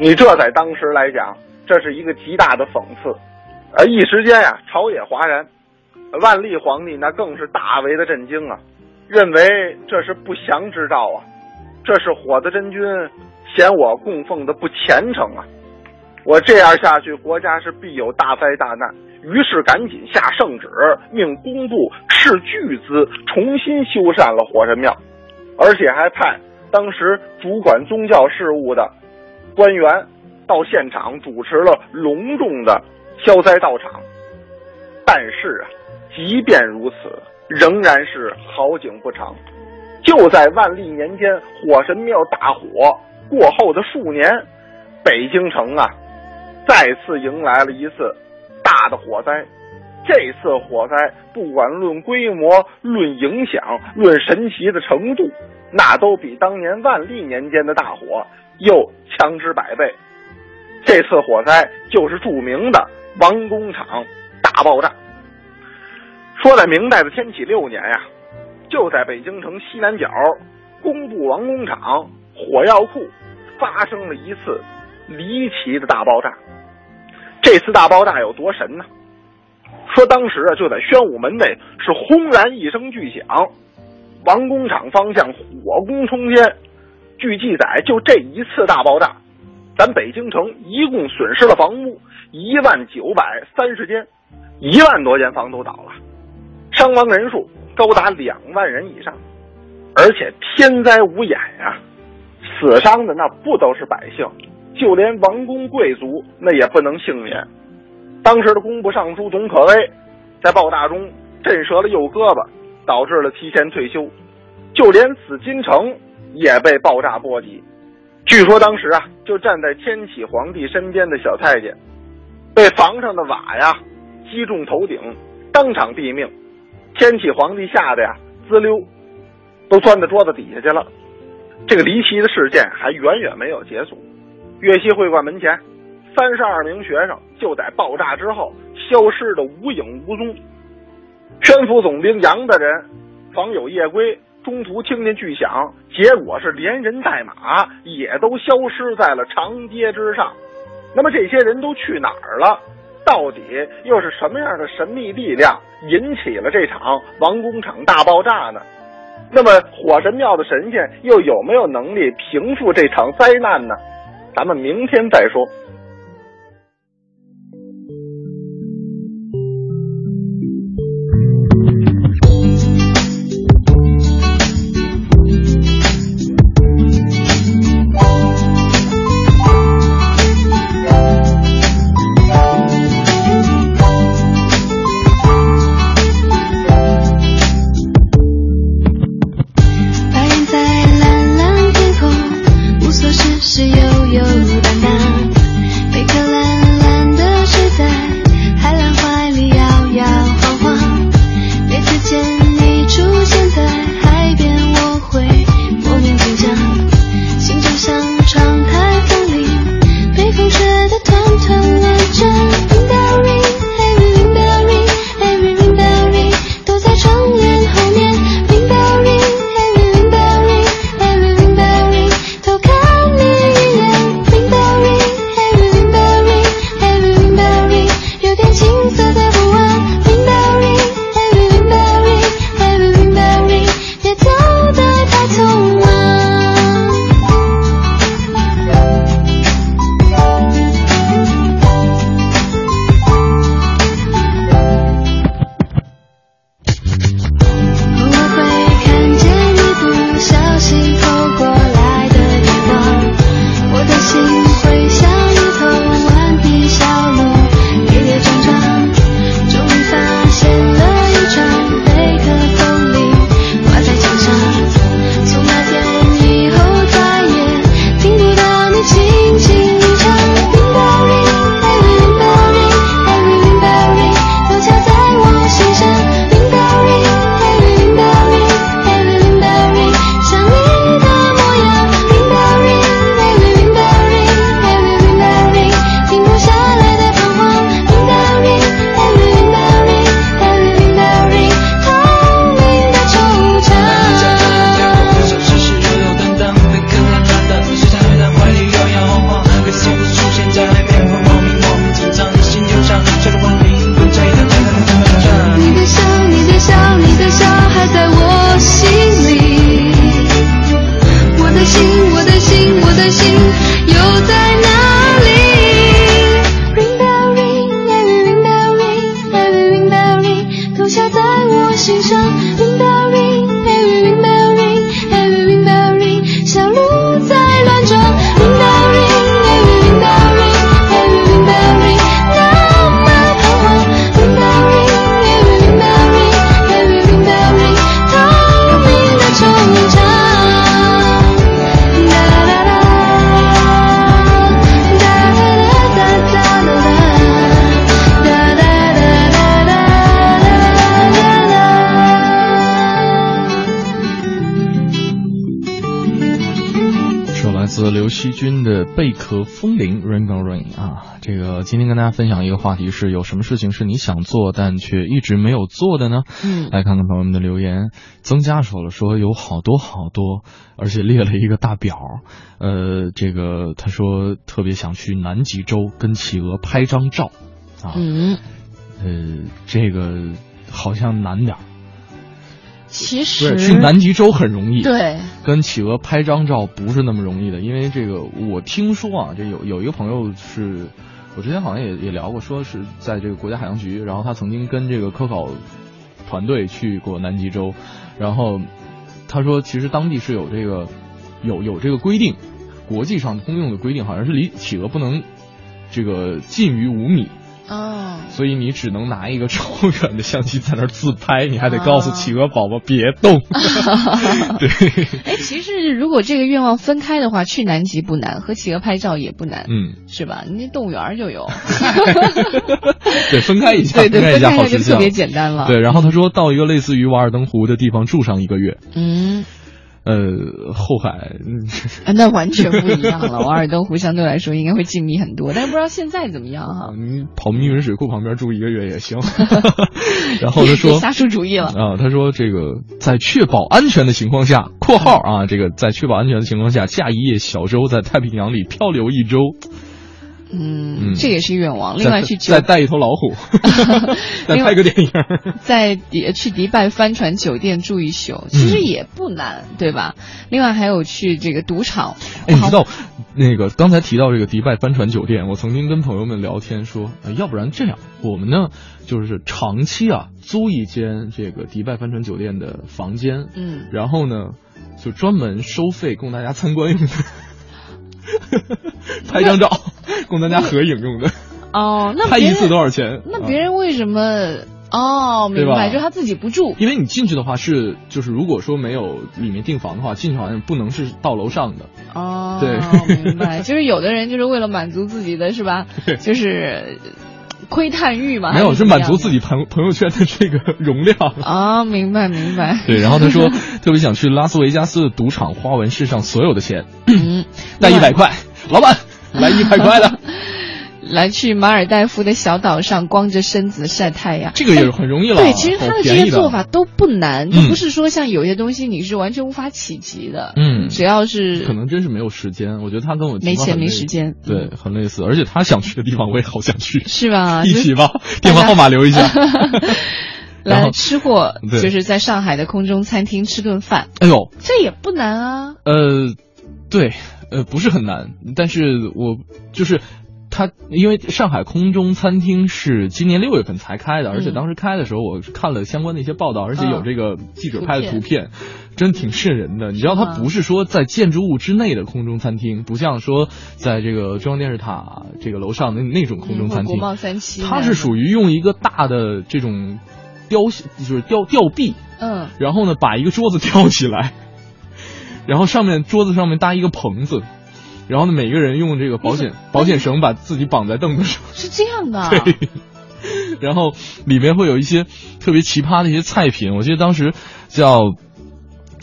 你这在当时来讲，这是一个极大的讽刺，而一时间呀，朝野哗然，万历皇帝那更是大为的震惊啊，认为这是不祥之兆啊，这是火德真君。嫌我供奉的不虔诚啊！我这样下去，国家是必有大灾大难。于是赶紧下圣旨，命工部斥巨资重新修缮了火神庙，而且还派当时主管宗教事务的官员到现场主持了隆重的消灾道场。但是啊，即便如此，仍然是好景不长。就在万历年间，火神庙大火。过后的数年，北京城啊，再次迎来了一次大的火灾。这次火灾不管论规模、论影响、论神奇的程度，那都比当年万历年间的大火又强之百倍。这次火灾就是著名的王工厂大爆炸。说在明代的天启六年呀，就在北京城西南角工部王工厂。火药库发生了一次离奇的大爆炸。这次大爆炸有多神呢？说当时啊，就在宣武门内是轰然一声巨响，王工厂方向火攻冲天。据记载，就这一次大爆炸，咱北京城一共损失了房屋一万九百三十间，一万多间房都倒了，伤亡人数高达两万人以上，而且天灾无眼呀。死伤的那不都是百姓，就连王公贵族那也不能幸免。当时的工部尚书董可威在爆炸中震折了右胳膊，导致了提前退休。就连紫禁城也被爆炸波及。据说当时啊，就站在天启皇帝身边的小太监，被房上的瓦呀击中头顶，当场毙命。天启皇帝吓得呀，滋溜，都钻到桌子底下去了。这个离奇的事件还远远没有结束。岳西会馆门前，三十二名学生就在爆炸之后消失的无影无踪。宣府总兵杨大人访有夜归，中途听见巨响，结果是连人带马也都消失在了长街之上。那么这些人都去哪儿了？到底又是什么样的神秘力量引起了这场王工厂大爆炸呢？那么火神庙的神仙又有没有能力平复这场灾难呢？咱们明天再说。心上。贝壳风铃，Rain on Rain 啊，这个今天跟大家分享一个话题是有什么事情是你想做但却一直没有做的呢？嗯，来看看朋友们的留言。曾佳说了，说有好多好多，而且列了一个大表。呃，这个他说特别想去南极洲跟企鹅拍张照啊。嗯，呃，这个好像难点儿。其实去南极洲很容易，对，跟企鹅拍张照不是那么容易的，因为这个我听说啊，这有有一个朋友是，我之前好像也也聊过，说是在这个国家海洋局，然后他曾经跟这个科考团队去过南极洲，然后他说其实当地是有这个有有这个规定，国际上通用的规定，好像是离企鹅不能这个近于五米。哦，所以你只能拿一个超远的相机在那儿自拍，你还得告诉企鹅宝宝别动。对，哎，其实如果这个愿望分开的话，去南极不难，和企鹅拍照也不难，嗯，是吧？你动物园就有。对，分开一下，对对，分开一下好就特别简单了。对，然后他说到一个类似于瓦尔登湖的地方住上一个月。嗯。呃，后海，那完全不一样了。瓦尔登湖相对来说应该会静谧很多，但是不知道现在怎么样哈。你跑密云水库旁边住一个月也行。然后他说，瞎出主意了啊。他说这个在确保安全的情况下（括号啊），这个在确保安全的情况下，驾一叶小舟在太平洋里漂流一周。嗯，这也是愿望。另外去再带一头老虎，再拍个电影。在迪去迪拜帆船酒店住一宿，其实也不难，对吧？另外还有去这个赌场。哎，你知道那个刚才提到这个迪拜帆船酒店，我曾经跟朋友们聊天说，要不然这样，我们呢就是长期啊租一间这个迪拜帆船酒店的房间，嗯，然后呢就专门收费供大家参观用的。拍张照，供大家合影用的。哦，那 拍一次多少钱？那别人为什么？哦，明白，就他自己不住。因为你进去的话是，就是如果说没有里面订房的话，进去好像不能是到楼上的。哦，对，明白。就是有的人就是为了满足自己的是吧？就是。窥探欲嘛，没有，是满足自己朋朋友圈的这个容量啊！明白明白。对，然后他说特别想去拉斯维加斯的赌场花完世上所有的钱，嗯，带一百块，老板 来一百块的。来去马尔代夫的小岛上光着身子晒太阳，这个也是很容易了。对，其实他的这些做法都不难，就不是说像有些东西你是完全无法企及的。嗯，只要是可能真是没有时间。我觉得他跟我没钱没时间，对，很类似。而且他想去的地方我也好想去，是吧？一起吧，电话号码留一下。来吃货，就是在上海的空中餐厅吃顿饭。哎呦，这也不难啊。呃，对，呃，不是很难，但是我就是。它因为上海空中餐厅是今年六月份才开的，而且当时开的时候我看了相关的一些报道，而且有这个记者拍的图片，真挺瘆人的。你知道它不是说在建筑物之内的空中餐厅，不像说在这个中央电视塔这个楼上的那种空中餐厅，它是属于用一个大的这种雕就是吊吊臂，嗯，然后呢把一个桌子吊起来，然后上面桌子上面搭一个棚子。然后呢，每个人用这个保险保险绳把自己绑在凳子上，是这样的。对。然后里面会有一些特别奇葩的一些菜品，我记得当时叫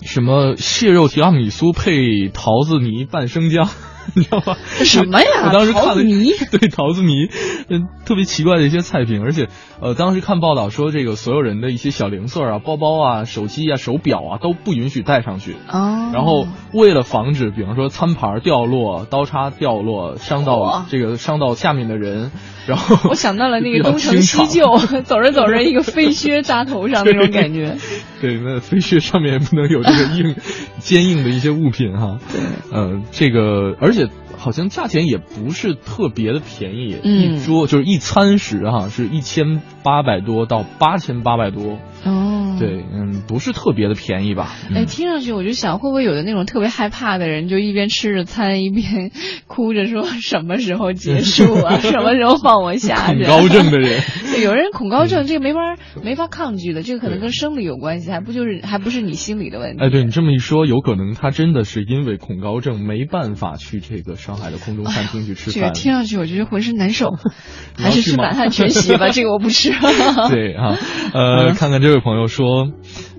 什么蟹肉提拉米苏配桃子泥拌生姜。你知道吗？什么呀？我当时看了泥，对桃子泥，嗯，特别奇怪的一些菜品，而且，呃，当时看报道说，这个所有人的一些小零碎啊、包包啊、手机啊、手表啊都不允许带上去。哦。然后为了防止，比方说餐盘掉落、刀叉掉落，伤到这个伤到下面的人，然后 我想到了那个东成西就，走着走着一个飞靴扎头上那种感觉。对，那飞靴上面也不能有这个硬、坚硬的一些物品哈。嗯。呃，这个而且。好像价钱也不是特别的便宜，一桌就是一餐食哈，是一千八百多到八千八百多。哦，对，嗯，不是特别的便宜吧？哎，听上去我就想，会不会有的那种特别害怕的人，就一边吃着餐，一边哭着说什么时候结束啊？什么时候放我下去？恐高症的人，有人恐高症，这个没法没法抗拒的，这个可能跟生理有关系，还不就是还不是你心理的问题？哎，对你这么一说，有可能他真的是因为恐高症没办法去这个上海的空中餐厅去吃饭。这个听上去我觉得浑身难受，还是吃满汉全席吧，这个我不吃。对啊，呃，看看这。这位朋友说，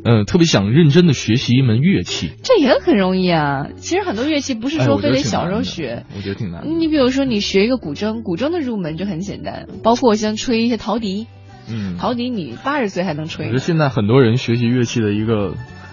呃，特别想认真的学习一门乐器，这也很容易啊。其实很多乐器不是说非得小时候学，我觉得挺难。你比如说，你学一个古筝，古筝的入门就很简单，包括像吹一些陶笛，嗯，陶笛你八十岁还能吹。我觉得现在很多人学习乐器的一个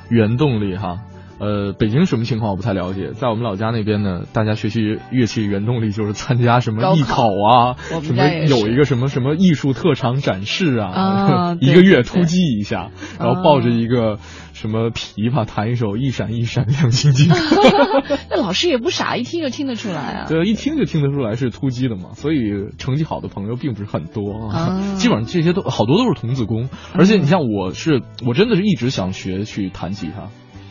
原动力哈。呃，北京什么情况我不太了解，在我们老家那边呢，大家学习乐器原动力就是参加什么艺考啊，什么有一个什么什么艺术特长展示啊，一个月突击一下，然后抱着一个什么琵琶弹一首一闪一闪亮晶晶。那老师也不傻，一听就听得出来啊。对，一听就听得出来是突击的嘛，所以成绩好的朋友并不是很多啊。基本上这些都好多都是童子功，而且你像我是，我真的是一直想学去弹吉他。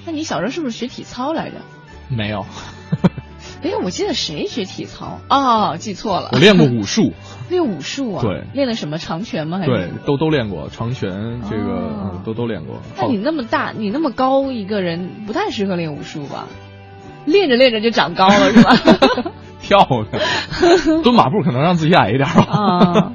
那你小时候是不是学体操来着？没有，哎，我记得谁学体操？哦，记错了。我练过武术。练武术啊？对。练的什么长拳吗？还是？对，都都练过长拳，这个都都练过。那你那么大，你那么高一个人，不太适合练武术吧？练着练着就长高了是吧？跳的，蹲马步可能让自己矮一点吧。啊，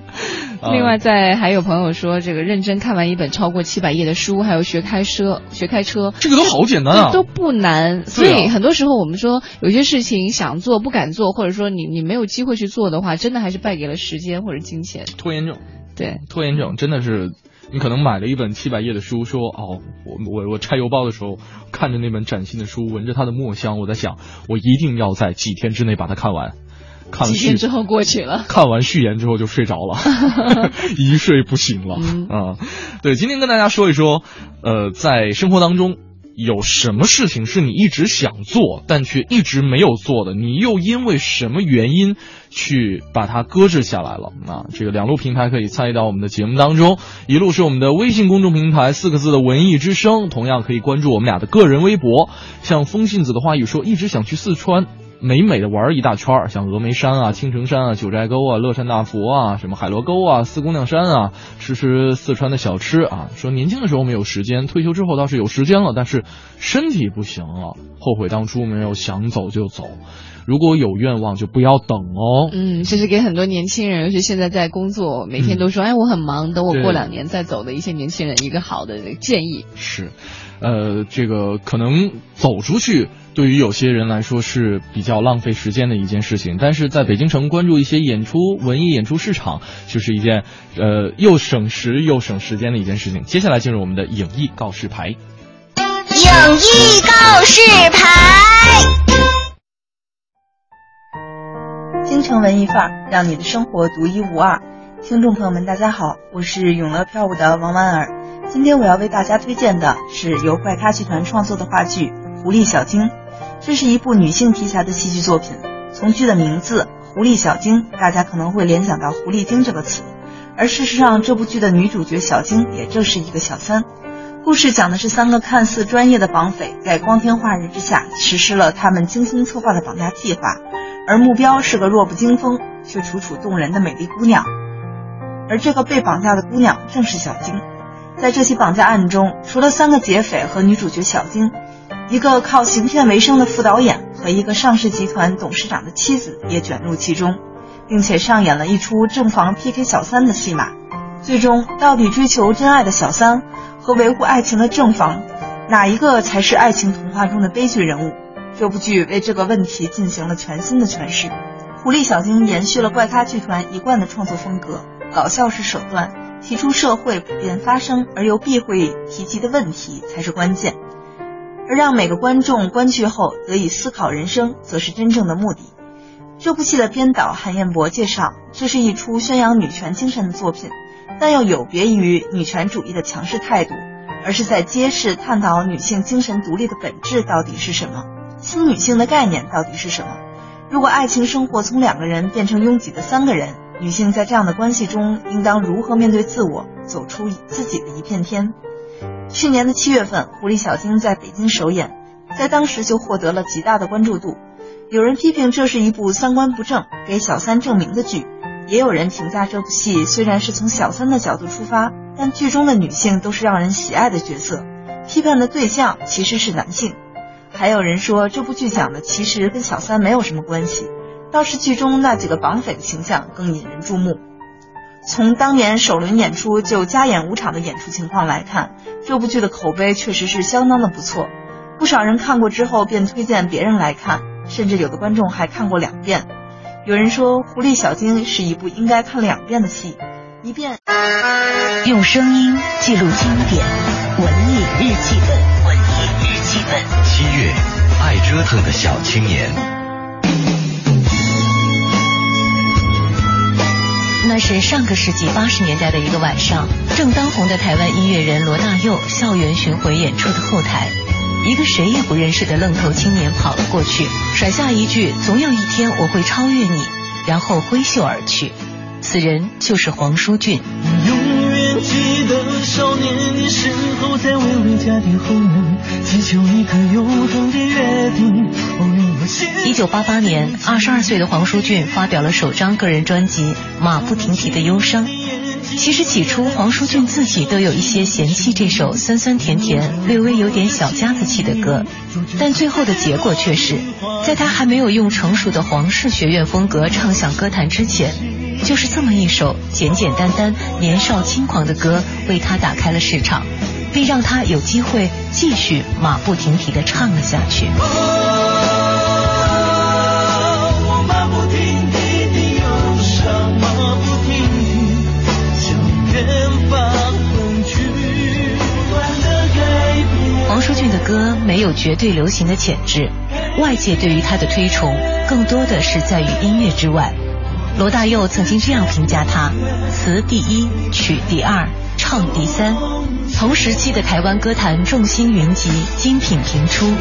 另外，在还有朋友说，这个认真看完一本超过七百页的书，还有学开车，学开车，这个都好简单啊，都不难。所以很多时候我们说，有些事情想做不敢做，或者说你你没有机会去做的话，真的还是败给了时间或者金钱。拖延症，对，拖延症真的是。你可能买了一本七百页的书，说哦，我我我拆邮包的时候看着那本崭新的书，闻着它的墨香，我在想，我一定要在几天之内把它看完。看几天之后过去了，看完序言之后就睡着了 一睡不醒了啊。对，今天跟大家说一说，呃，在生活当中。有什么事情是你一直想做，但却一直没有做的？你又因为什么原因去把它搁置下来了？啊，这个两路平台可以参与到我们的节目当中，一路是我们的微信公众平台四个字的文艺之声，同样可以关注我们俩的个人微博。像风信子的话语说，一直想去四川。美美的玩一大圈像峨眉山啊、青城山啊、九寨沟啊、乐山大佛啊、什么海螺沟啊、四姑娘山啊，吃吃四川的小吃啊。说年轻的时候没有时间，退休之后倒是有时间了，但是身体不行了，后悔当初没有想走就走。如果有愿望，就不要等哦。嗯，这是给很多年轻人，尤其现在在工作，每天都说哎我很忙，等我过两年再走的一些年轻人一个好的建议。是，呃，这个可能走出去。对于有些人来说是比较浪费时间的一件事情，但是在北京城关注一些演出、文艺演出市场，就是一件呃又省时又省时间的一件事情。接下来进入我们的影艺告示牌。影艺告示牌。京城文艺范儿，让你的生活独一无二。听众朋友们，大家好，我是永乐票务的王婉儿。今天我要为大家推荐的是由怪咖剧团创作的话剧《狐狸小精》。这是一部女性题材的戏剧作品。从剧的名字“狐狸小精”，大家可能会联想到“狐狸精”这个词，而事实上，这部剧的女主角小精也正是一个小三。故事讲的是三个看似专业的绑匪，在光天化日之下实施了他们精心策划的绑架计划，而目标是个弱不禁风却楚楚动人的美丽姑娘。而这个被绑架的姑娘正是小晶。在这起绑架案中，除了三个劫匪和女主角小丁。一个靠行骗为生的副导演和一个上市集团董事长的妻子也卷入其中，并且上演了一出正房 PK 小三的戏码。最终，到底追求真爱的小三和维护爱情的正房，哪一个才是爱情童话中的悲剧人物？这部剧为这个问题进行了全新的诠释。《狐狸小精》延续了怪咖剧团一贯的创作风格，搞笑是手段，提出社会普遍发生而又避讳提及的问题才是关键。而让每个观众观剧后得以思考人生，则是真正的目的。这部戏的编导韩彦博介绍，这是一出宣扬女权精神的作品，但又有别于女权主义的强势态度，而是在揭示、探讨女性精神独立的本质到底是什么，新女性的概念到底是什么。如果爱情生活从两个人变成拥挤的三个人，女性在这样的关系中应当如何面对自我，走出自己的一片天？去年的七月份，《狐狸小精》在北京首演，在当时就获得了极大的关注度。有人批评这是一部三观不正、给小三证明的剧，也有人评价这部戏虽然是从小三的角度出发，但剧中的女性都是让人喜爱的角色，批判的对象其实是男性。还有人说这部剧讲的其实跟小三没有什么关系，倒是剧中那几个绑匪的形象更引人注目。从当年首轮演出就加演五场的演出情况来看，这部剧的口碑确实是相当的不错。不少人看过之后便推荐别人来看，甚至有的观众还看过两遍。有人说《狐狸小精》是一部应该看两遍的戏，一遍用声音记录经典，文艺日记本，文艺日记本。七月，爱折腾的小青年。那是上个世纪八十年代的一个晚上，正当红的台湾音乐人罗大佑校园巡回演出的后台，一个谁也不认识的愣头青年跑了过去，甩下一句“总有一天我会超越你”，然后挥袖而去。此人就是黄舒骏。永远记得少年的时候，在微微家的后门，祈求一个永恒的约定。一九八八年，二十二岁的黄舒骏发表了首张个人专辑《马不停蹄的忧伤》。其实起初，黄舒骏自己都有一些嫌弃这首酸酸甜甜、略微有点小家子气的歌，但最后的结果却是，在他还没有用成熟的黄氏学院风格唱响歌坛之前，就是这么一首简简单单、年少轻狂的歌，为他打开了市场，并让他有机会继续马不停蹄地唱了下去。有绝对流行的潜质，外界对于他的推崇更多的是在于音乐之外。罗大佑曾经这样评价他：词第一，曲第二，唱第三。同时期的台湾歌坛众星云集，精品频出，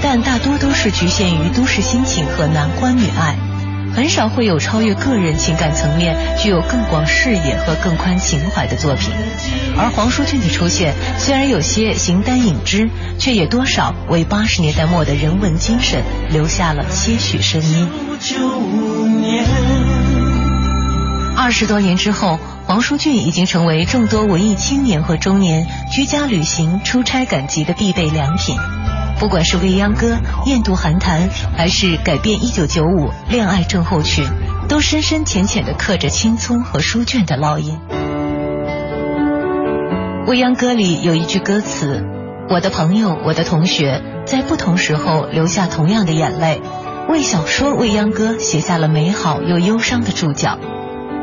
但大多都是局限于都市心情和男欢女爱。很少会有超越个人情感层面、具有更广视野和更宽情怀的作品，而黄舒骏的出现虽然有些形单影只，却也多少为八十年代末的人文精神留下了些许声音。二十多年之后，黄舒骏已经成为众多文艺青年和中年居家旅行、出差赶集的必备良品。不管是未央歌、雁渡寒潭，还是改编一九九五恋爱症候群，都深深浅浅的刻着青葱和书卷的烙印。未央歌里有一句歌词：“我的朋友，我的同学，在不同时候流下同样的眼泪，为小说《未央歌》写下了美好又忧伤的注脚。”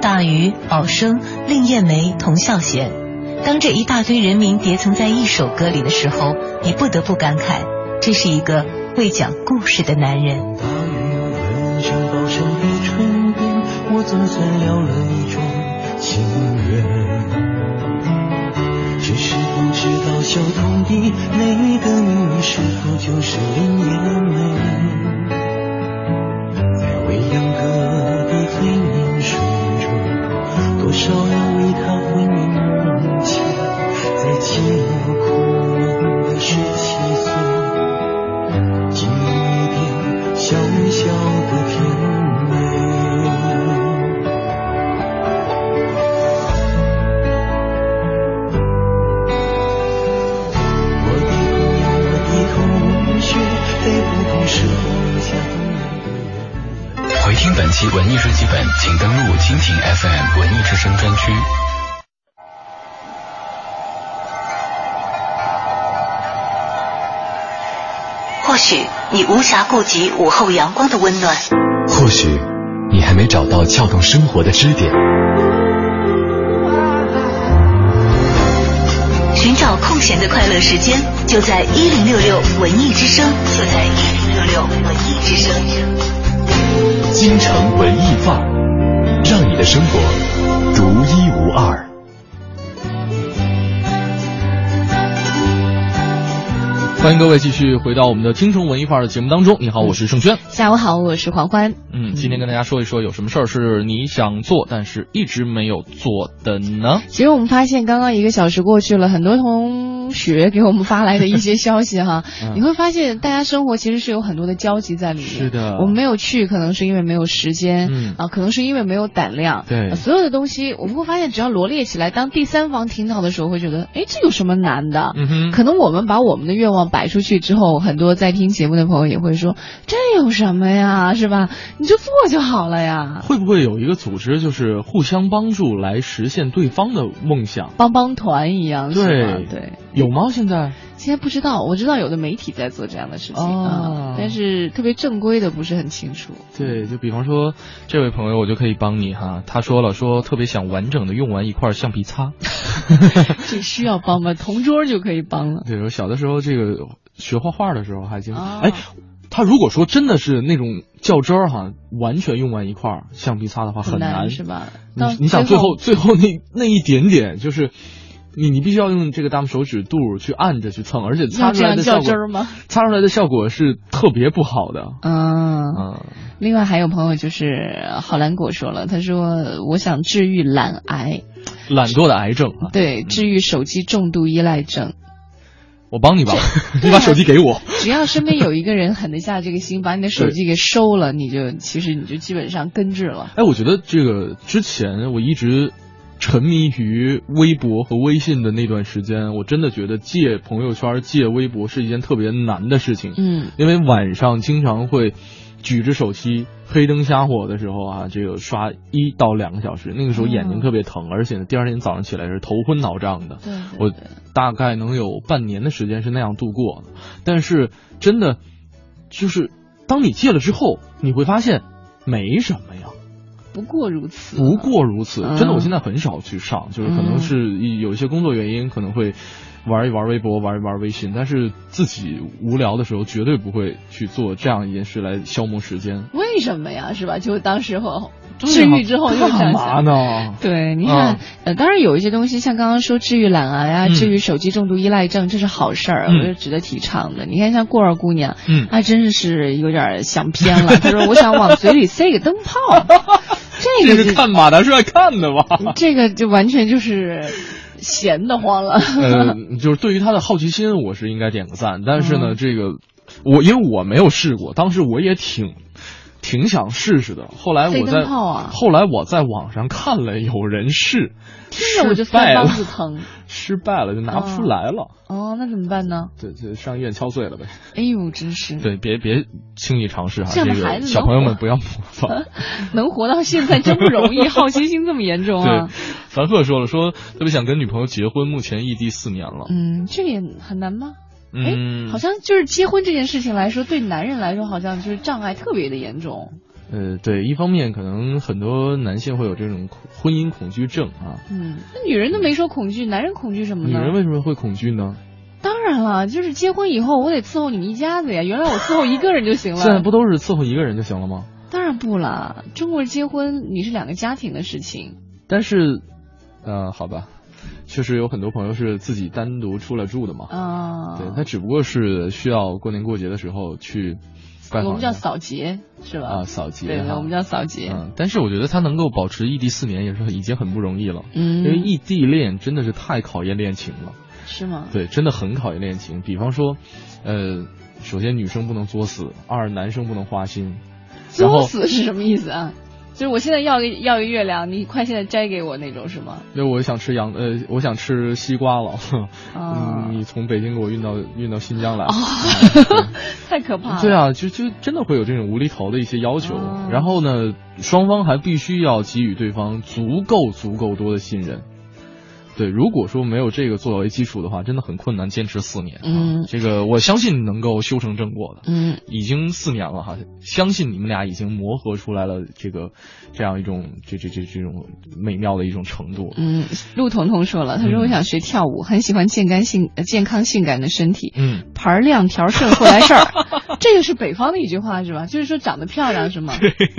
大鱼、宝生、令艳梅、童孝贤，当这一大堆人名叠层在一首歌里的时候，你不得不感慨。这是一个会讲故事的男人。大雨吻上宝生的唇边，我总算了了一桩情缘。只是不知道小童的那个你是否就是林艳梅？在未央歌的催眠水中，多少人为他听本期文艺日记本，请登录蜻蜓 FM 文艺之声专区。或许。你无暇顾及午后阳光的温暖，或许你还没找到撬动生活的支点。寻找空闲的快乐时间，就在一零六六文艺之声，就在一零六六文艺之声。京城文艺范儿，让你的生活独一无二。欢迎各位继续回到我们的京城文艺范儿的节目当中。你好，我是盛轩。下午好，我是黄欢。嗯，今天跟大家说一说，有什么事儿是你想做但是一直没有做的呢？其实我们发现，刚刚一个小时过去了，很多同学给我们发来的一些消息哈，你会发现大家生活其实是有很多的交集在里面。是的，我们没有去，可能是因为没有时间，嗯啊，可能是因为没有胆量。对，所有的东西我们会发现，只要罗列起来，当第三方听到的时候，会觉得，哎，这有什么难的？嗯哼，可能我们把我们的愿望摆出去之后，很多在听节目的朋友也会说，这有什么呀，是吧？你就做就好了呀。会不会有一个组织，就是互相帮助来实现对方的梦想，帮帮团一样？对对，有吗？现在？现在不知道，我知道有的媒体在做这样的事情啊，但是特别正规的不是很清楚。对，就比方说这位朋友，我就可以帮你哈。他说了，说特别想完整的用完一块橡皮擦，这需要帮吗？同桌就可以帮了。对，我小的时候这个学画画的时候还经哎，他如果说真的是那种较真儿哈，完全用完一块橡皮擦的话很难是吧？你你想最后最后那那一点点就是。你你必须要用这个大拇手指肚去按着去蹭，而且擦出来的效果，擦出来的效果是特别不好的。嗯嗯。另外还有朋友就是好兰果说了，他说我想治愈懒癌，懒惰的癌症。对，治愈手机重度依赖症。我帮你吧，你把手机给我。只要身边有一个人狠得下这个心，把你的手机给收了，你就其实你就基本上根治了。哎，我觉得这个之前我一直沉迷于微博和微信的那段时间，我真的觉得戒朋友圈、戒微博是一件特别难的事情。嗯，因为晚上经常会举着手机。黑灯瞎火的时候啊，这个刷一到两个小时，那个时候眼睛特别疼，而且呢，第二天早上起来是头昏脑胀的。对，我大概能有半年的时间是那样度过的。但是真的，就是当你戒了之后，你会发现没什么呀。不过如此。不过如此，真的，我现在很少去上，就是可能是有一些工作原因，可能会。玩一玩微博，玩一玩微信，但是自己无聊的时候绝对不会去做这样一件事来消磨时间。为什么呀？是吧？就当时候治愈之后又干嘛呢？对，你看，呃，当然有一些东西，像刚刚说治愈懒癌啊，治愈手机重度依赖症，这是好事儿，我觉得值得提倡的。你看，像过儿姑娘，嗯，她真的是有点想偏了。她说：“我想往嘴里塞个灯泡。”这个是看马大帅看的吧？这个就完全就是。闲得慌了。呃，就是对于他的好奇心，我是应该点个赞。但是呢，这个我因为我没有试过，当时我也挺挺想试试的。后来我在后来我在网上看了有人试，听着我就腮帮子疼，失败了就拿不出来了。哦，那怎么办呢？对，就上医院敲碎了呗。哎呦，真是。对，别别轻易尝试哈，这样的孩子小朋友们不要模仿。能活到现在真不容易，好奇心这么严重啊。对，凡赫说了，说特别想跟女朋友结婚，目前异地四年了。嗯，这个也很难吗？嗯，好像就是结婚这件事情来说，对男人来说好像就是障碍特别的严重。呃，对，一方面可能很多男性会有这种婚姻恐惧症啊。嗯，那女人都没说恐惧，男人恐惧什么呢？女人为什么会恐惧呢？当然了，就是结婚以后我得伺候你们一家子呀。原来我伺候一个人就行了。现在不都是伺候一个人就行了吗？当然不了，中国人结婚你是两个家庭的事情。但是，呃，好吧，确实有很多朋友是自己单独出来住的嘛。啊。对他只不过是需要过年过节的时候去。我们叫扫劫是吧？啊，扫劫。对，我们叫扫劫。嗯，但是我觉得他能够保持异地四年也是已经很不容易了。嗯。因为异地恋真的是太考验恋情了。是吗？对，真的很考验恋情。比方说，呃，首先女生不能作死，二男生不能花心。作死是什么意思啊？就是我现在要个要个月亮，你快现在摘给我那种是吗？那我想吃羊呃，我想吃西瓜了。啊！你从北京给我运到运到新疆来。太可怕了。对啊，就就真的会有这种无厘头的一些要求。然后呢，双方还必须要给予对方足够足够多的信任。对，如果说没有这个作为基础的话，真的很困难坚持四年。嗯，这个我相信能够修成正果的。嗯，已经四年了哈，相信你们俩已经磨合出来了这个这样一种这这这这种美妙的一种程度。嗯，陆彤彤说了，他说我想学跳舞，很喜欢健康性健康性感的身体。嗯，盘亮条顺会来事儿，这个是北方的一句话是吧？就是说长得漂亮是吗？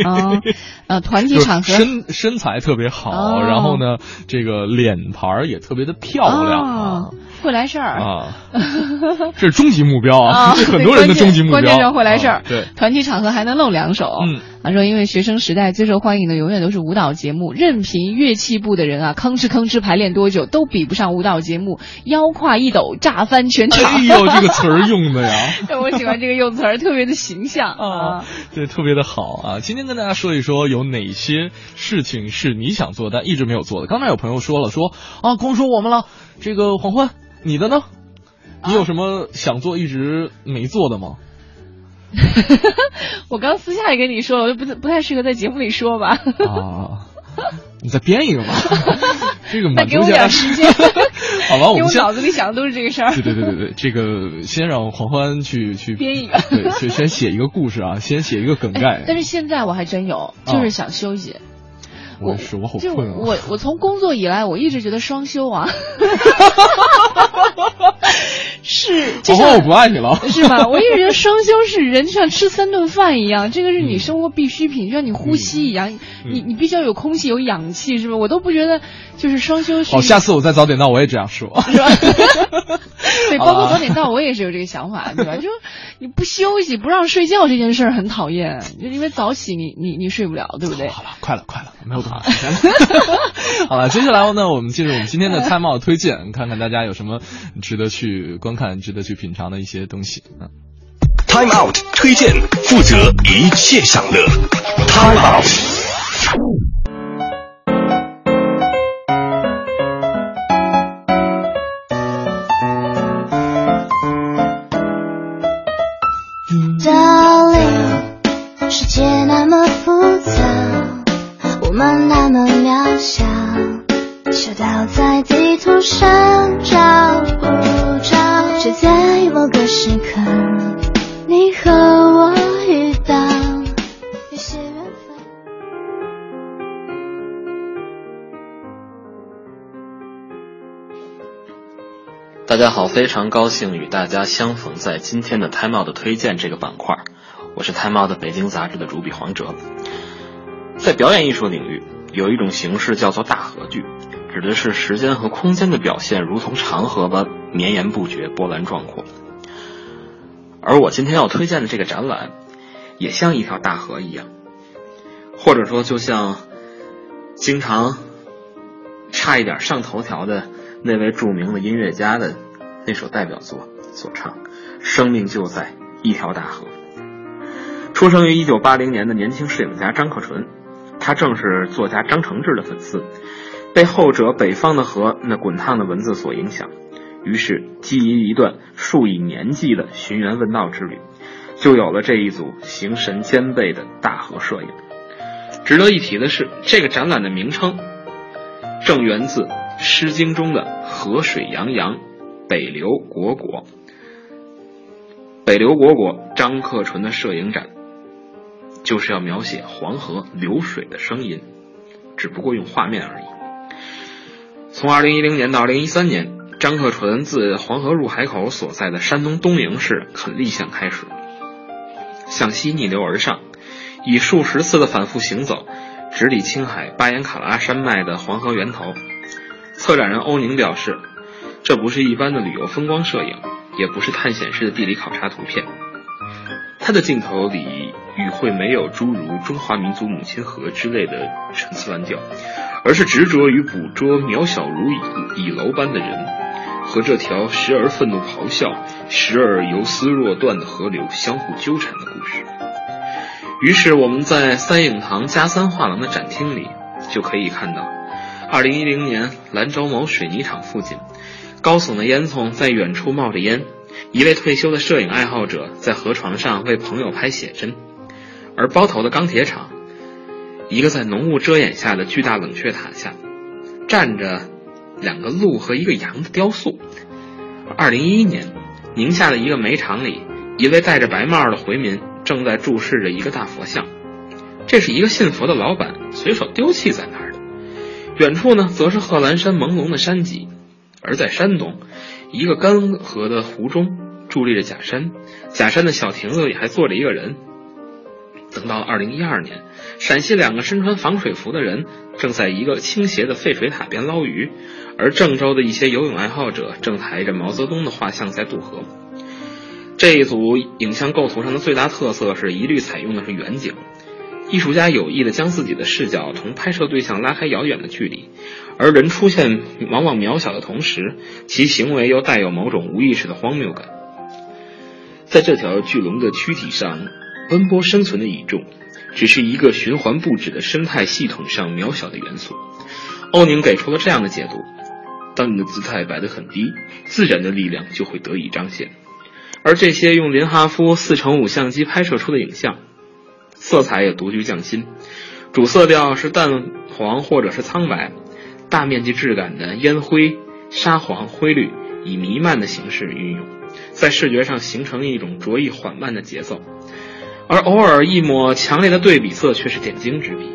啊，呃，团体场合身身材特别好，然后呢，这个脸盘儿。也特别的漂亮啊，会来事儿啊，这是终极目标啊，很多人的终极目标。关键是会来事儿，对，团体场合还能露两手。嗯，他说，因为学生时代最受欢迎的永远都是舞蹈节目，任凭乐器部的人啊吭哧吭哧排练多久，都比不上舞蹈节目，腰胯一抖，炸翻全场。哎呦，这个词儿用的呀！我喜欢这个用词儿，特别的形象啊，对，特别的好啊。今天跟大家说一说，有哪些事情是你想做但一直没有做的。刚才有朋友说了，说啊。光说我们了，这个黄欢，你的呢？你有什么想做一直没做的吗？我刚私下也跟你说了，我就不不太适合在节目里说吧。啊，你再编一个吧。这个再给我点时间。好吧，我们脑子里想的都是这个事儿。对对对对对，这个先让黄欢去去编一个，对，先先写一个故事啊，先写一个梗概。但是现在我还真有，就是想休息。我是我好困啊！我我从工作以来，我一直觉得双休啊，是，就像我不爱你了，是吧？我一直觉得双休是人就像吃三顿饭一样，这个是你生活必需品，就像你呼吸一样，你你必须要有空气有氧气，是吧？我都不觉得就是双休。好，下次我再早点到，我也这样说，是吧？对，包括早点到，我也是有这个想法，对吧？就你不休息，不让睡觉这件事儿很讨厌，就因为早起你你你睡不了，对不对？好了，快了，快了，没有。好了，接下来呢，我们进入我们今天的菜帽推荐，看看大家有什么值得去观看。值得去品尝的一些东西。嗯，Time Out 推荐，负责一切享乐。Time Out。非常高兴与大家相逢在今天的《Time Out》推荐这个板块。我是《Time Out》北京杂志的主笔黄哲。在表演艺术领域，有一种形式叫做大合剧，指的是时间和空间的表现如同长河般绵延不绝、波澜壮阔。而我今天要推荐的这个展览，也像一条大河一样，或者说就像经常差一点上头条的。那位著名的音乐家的那首代表作所唱：“生命就在一条大河。”出生于一九八零年的年轻摄影家张克纯，他正是作家张承志的粉丝，被后者《北方的河》那滚烫的文字所影响，于是基于一段数以年计的寻源问道之旅，就有了这一组形神兼备的大河摄影。值得一提的是，这个展览的名称正源自。《诗经》中的“河水洋洋，北流果果”，北流果果，张克纯的摄影展，就是要描写黄河流水的声音，只不过用画面而已。从二零一零年到二零一三年，张克纯自黄河入海口所在的山东东营市垦利县开始，向西逆流而上，以数十次的反复行走，直抵青海巴颜喀拉山脉的黄河源头。策展人欧宁表示，这不是一般的旅游风光摄影，也不是探险式的地理考察图片。他的镜头里与会没有诸如“中华民族母亲河”之类的陈词滥调，而是执着于捕捉渺小如蚁蚁楼般的人和这条时而愤怒咆哮、时而游丝若断的河流相互纠缠的故事。于是，我们在三影堂加三画廊的展厅里就可以看到。二零一零年，兰州某水泥厂附近，高耸的烟囱在远处冒着烟。一位退休的摄影爱好者在河床上为朋友拍写真，而包头的钢铁厂，一个在浓雾遮掩下的巨大冷却塔下，站着两个鹿和一个羊的雕塑。二零一一年，宁夏的一个煤厂里，一位戴着白帽的回民正在注视着一个大佛像，这是一个信佛的老板随手丢弃在那儿的。远处呢，则是贺兰山朦胧的山脊，而在山东，一个干涸的湖中伫立着假山，假山的小亭子里还坐着一个人。等到了二零一二年，陕西两个身穿防水服的人正在一个倾斜的废水塔边捞鱼，而郑州的一些游泳爱好者正抬着毛泽东的画像在渡河。这一组影像构图上的最大特色是一律采用的是远景。艺术家有意的将自己的视角同拍摄对象拉开遥远的距离，而人出现往往渺小的同时，其行为又带有某种无意识的荒谬感。在这条巨龙的躯体上奔波生存的蚁众，只是一个循环不止的生态系统上渺小的元素。欧宁给出了这样的解读：当你的姿态摆得很低，自然的力量就会得以彰显。而这些用林哈夫四乘五相机拍摄出的影像。色彩也独具匠心，主色调是淡黄或者是苍白，大面积质感的烟灰、沙黄、灰绿以弥漫的形式运用，在视觉上形成一种着意缓慢的节奏，而偶尔一抹强烈的对比色却是点睛之笔。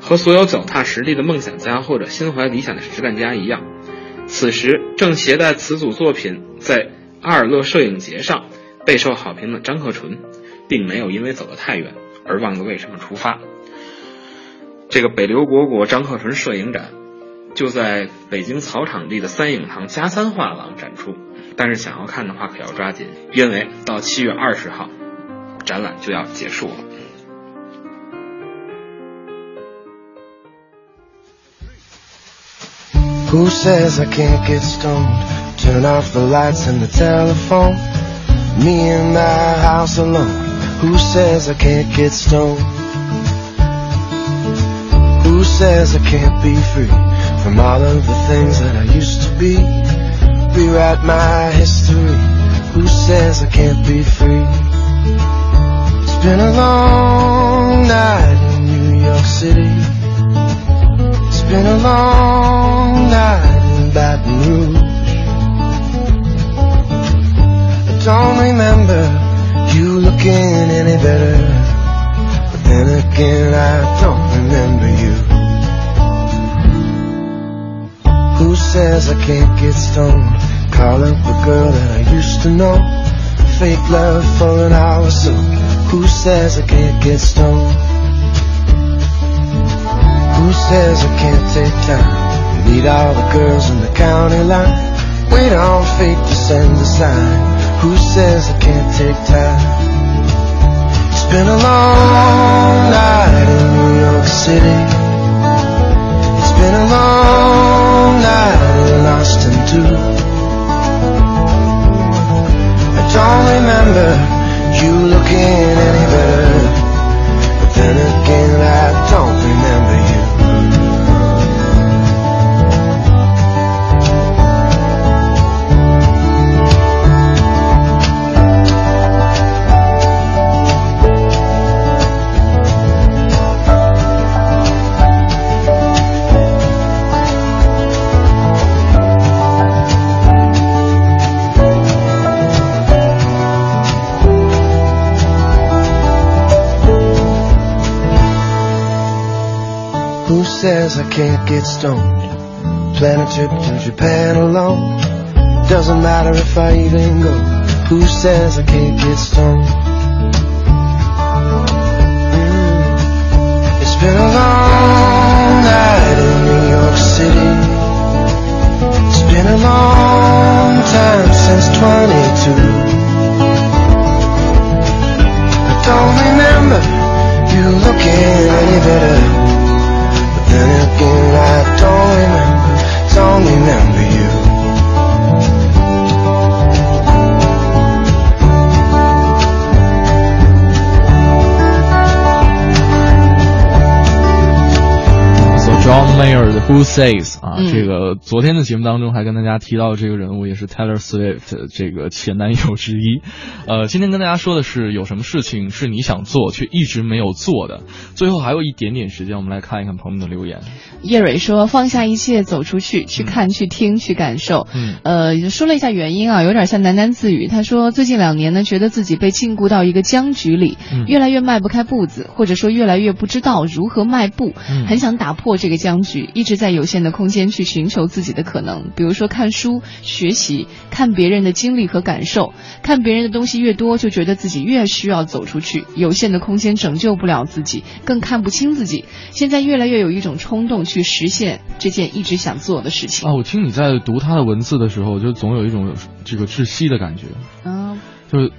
和所有脚踏实地的梦想家或者心怀理想的实干家一样，此时正携带此组作品在阿尔勒摄影节上备受好评的张克纯。并没有因为走得太远而忘了为什么出发。这个北流果果张克纯摄影展就在北京草场地的三影堂加三画廊展出，但是想要看的话可要抓紧，因为到七月二十号展览就要结束了。Who says I can't get stoned? Turn off the lights and the telephone. Me in my house alone. Who says I can't get stoned? Who says I can't be free from all of the things that I used to be? Rewrite my history. Who says I can't be free? It's been a long night in New York City. It's been a long night in Baton Rouge. I don't remember you looking any better. But then again, I don't remember you. Says I can't get stoned? Call up a girl that I used to know. Fake love for an hour so. Who says I can't get stoned? Who says I can't take time? Meet all the girls in the county line. Wait on fate to send a sign. Who says I can't take time? It's been a long night in New York City. Been a long night lost in too. I don't remember you looking any better. Says I can't get stoned? Plan a trip to Japan alone. Doesn't matter if I even go. Who says I can't get stoned? Mm. It's been a long night in New York City. It's been a long time since 22. Says 啊，这个昨天的节目当中还跟大家提到这个人物也是 Taylor Swift 这个前男友之一。呃，今天跟大家说的是有什么事情是你想做却一直没有做的。最后还有一点点时间，我们来看一看朋友们的留言。叶蕊说：“放下一切，走出去，去看，去听，去感受。”嗯，呃，说了一下原因啊，有点像喃喃自语。他说：“最近两年呢，觉得自己被禁锢到一个僵局里，嗯越来越迈不开步子，或者说越来越不知道如何迈步，嗯很想打破这个僵局，一直在有限的空间去寻求自己的可能。比如说看书、学习，看别人的经历和感受，看别人的东西越多，就觉得自己越需要走出去。有限的空间拯救不了自己，更看不清自己。现在越来越有一种冲动去实现这件一直想做的事情。啊，我听你在读他的文字的时候，就总有一种这个窒息的感觉，嗯，就是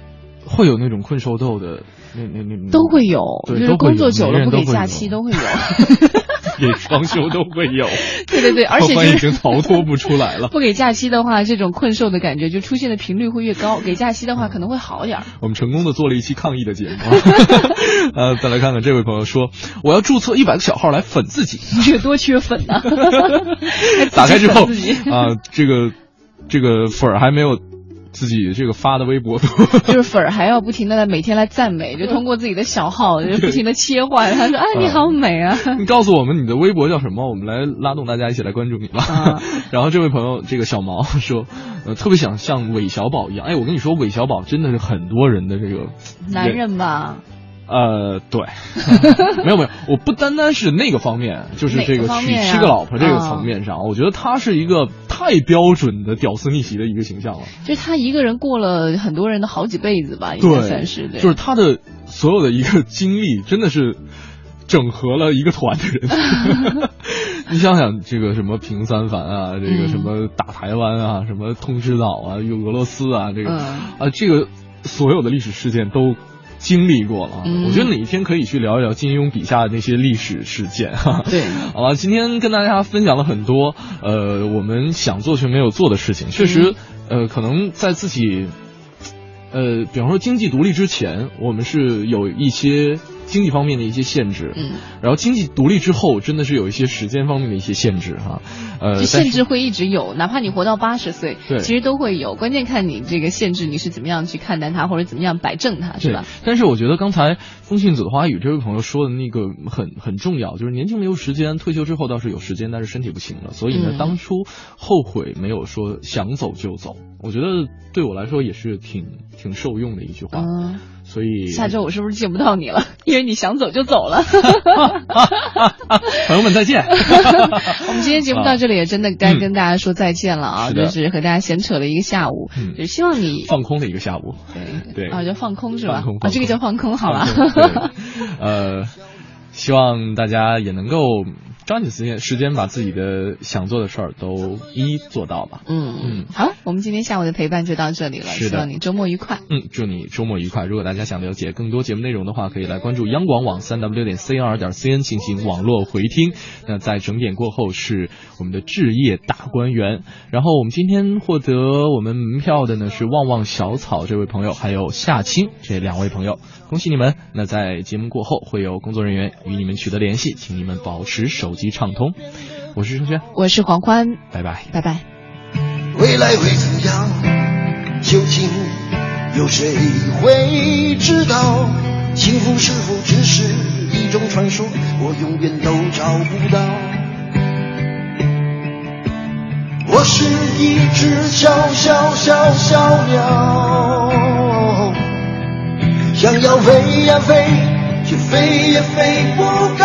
会有那种困兽斗的那那那都会有，对就是工作久了不给假假期都会有。给双休都会有，对对对，而且、就是、已经逃脱不出来了。不给假期的话，这种困兽的感觉就出现的频率会越高；给假期的话，可能会好点儿。我们成功的做了一期抗议的节目。呃，再来看看这位朋友说，我要注册一百个小号来粉自己，你这多缺粉呐、打开之后啊、这个这个粉儿还没有。自己这个发的微博多，就是粉儿还要不停的每天来赞美，就通过自己的小号就不停的切换。他说：“哎，你好美啊！”你告诉我们你的微博叫什么，我们来拉动大家一起来关注你吧。啊、然后这位朋友这个小毛说，呃，特别想像韦小宝一样。哎，我跟你说，韦小宝真的是很多人的这个男人吧。呃，对，没有没有，我不单单是那个方面，就是这个娶七个老婆这个层面上，我觉得他是一个太标准的屌丝逆袭的一个形象了。就是他一个人过了很多人的好几辈子吧，应该算是对。就是他的所有的一个经历，真的是整合了一个团的人。你想想，这个什么平三凡啊，这个什么打台湾啊，什么通知岛啊，有俄罗斯啊，这个、嗯、啊，这个所有的历史事件都。经历过了。我觉得哪一天可以去聊一聊金庸笔下的那些历史事件。对，好了，今天跟大家分享了很多呃我们想做却没有做的事情。确实，呃，可能在自己呃，比方说经济独立之前，我们是有一些。经济方面的一些限制，嗯，然后经济独立之后，真的是有一些时间方面的一些限制哈，呃，限制会一直有，哪怕你活到八十岁，对，其实都会有，关键看你这个限制你是怎么样去看待它，或者怎么样摆正它，是吧？但是我觉得刚才风信子的花语这位朋友说的那个很很重要，就是年轻没有时间，退休之后倒是有时间，但是身体不行了，所以呢，当初后悔没有说想走就走，我觉得对我来说也是挺挺受用的一句话。所以下周我是不是见不到你了？因为你想走就走了。朋友们再见。我们今天节目到这里也真的该跟大家说再见了啊！就是和大家闲扯了一个下午，就希望你放空的一个下午。对对啊，叫放空是吧？啊，这个叫放空好了。呃，希望大家也能够。抓紧时间，时间把自己的想做的事儿都一一做到吧。嗯嗯，好，我们今天下午的陪伴就到这里了。是，希望你周末愉快。嗯，祝你周末愉快。如果大家想了解更多节目内容的话，可以来关注央广网三 w 点 c r 点 c n 进行网络回听。那在整点过后是我们的置业大观园。然后我们今天获得我们门票的呢是旺旺小草这位朋友，还有夏青这两位朋友，恭喜你们。那在节目过后会有工作人员与你们取得联系，请你们保持手。机畅通，我是程轩，我是黄欢，拜拜，拜拜。未来会怎样？究竟有谁会知道？幸福是否只是一种传说？我永远都找不到。我是一只小小小小鸟，想要飞呀飞，却飞也飞不高。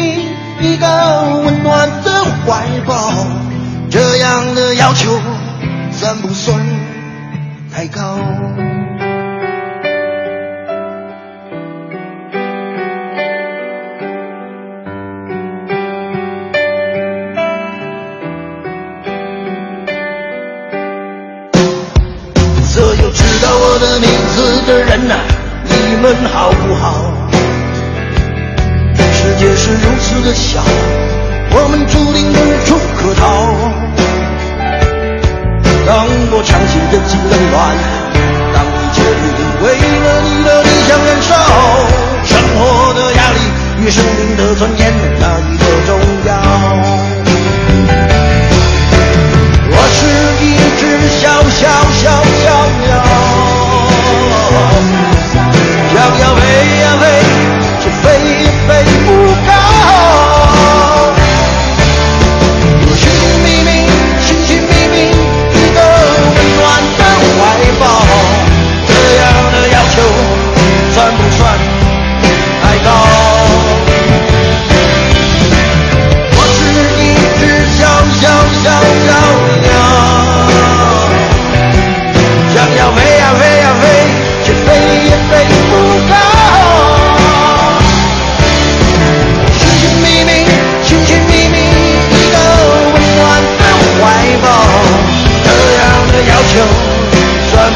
一个温暖的怀抱，这样的要求算不算太高？所有知道我的名字的人呐，你们好不好？世界是如此的小，我们注定无处可逃。当我尝尽人情冷暖，当一切为了你的理想燃烧，生活的压力与生命的尊严哪一个重要？我是一只小小小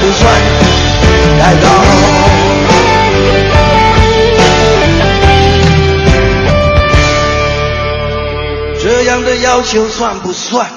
不算太高？这样的要求算不算？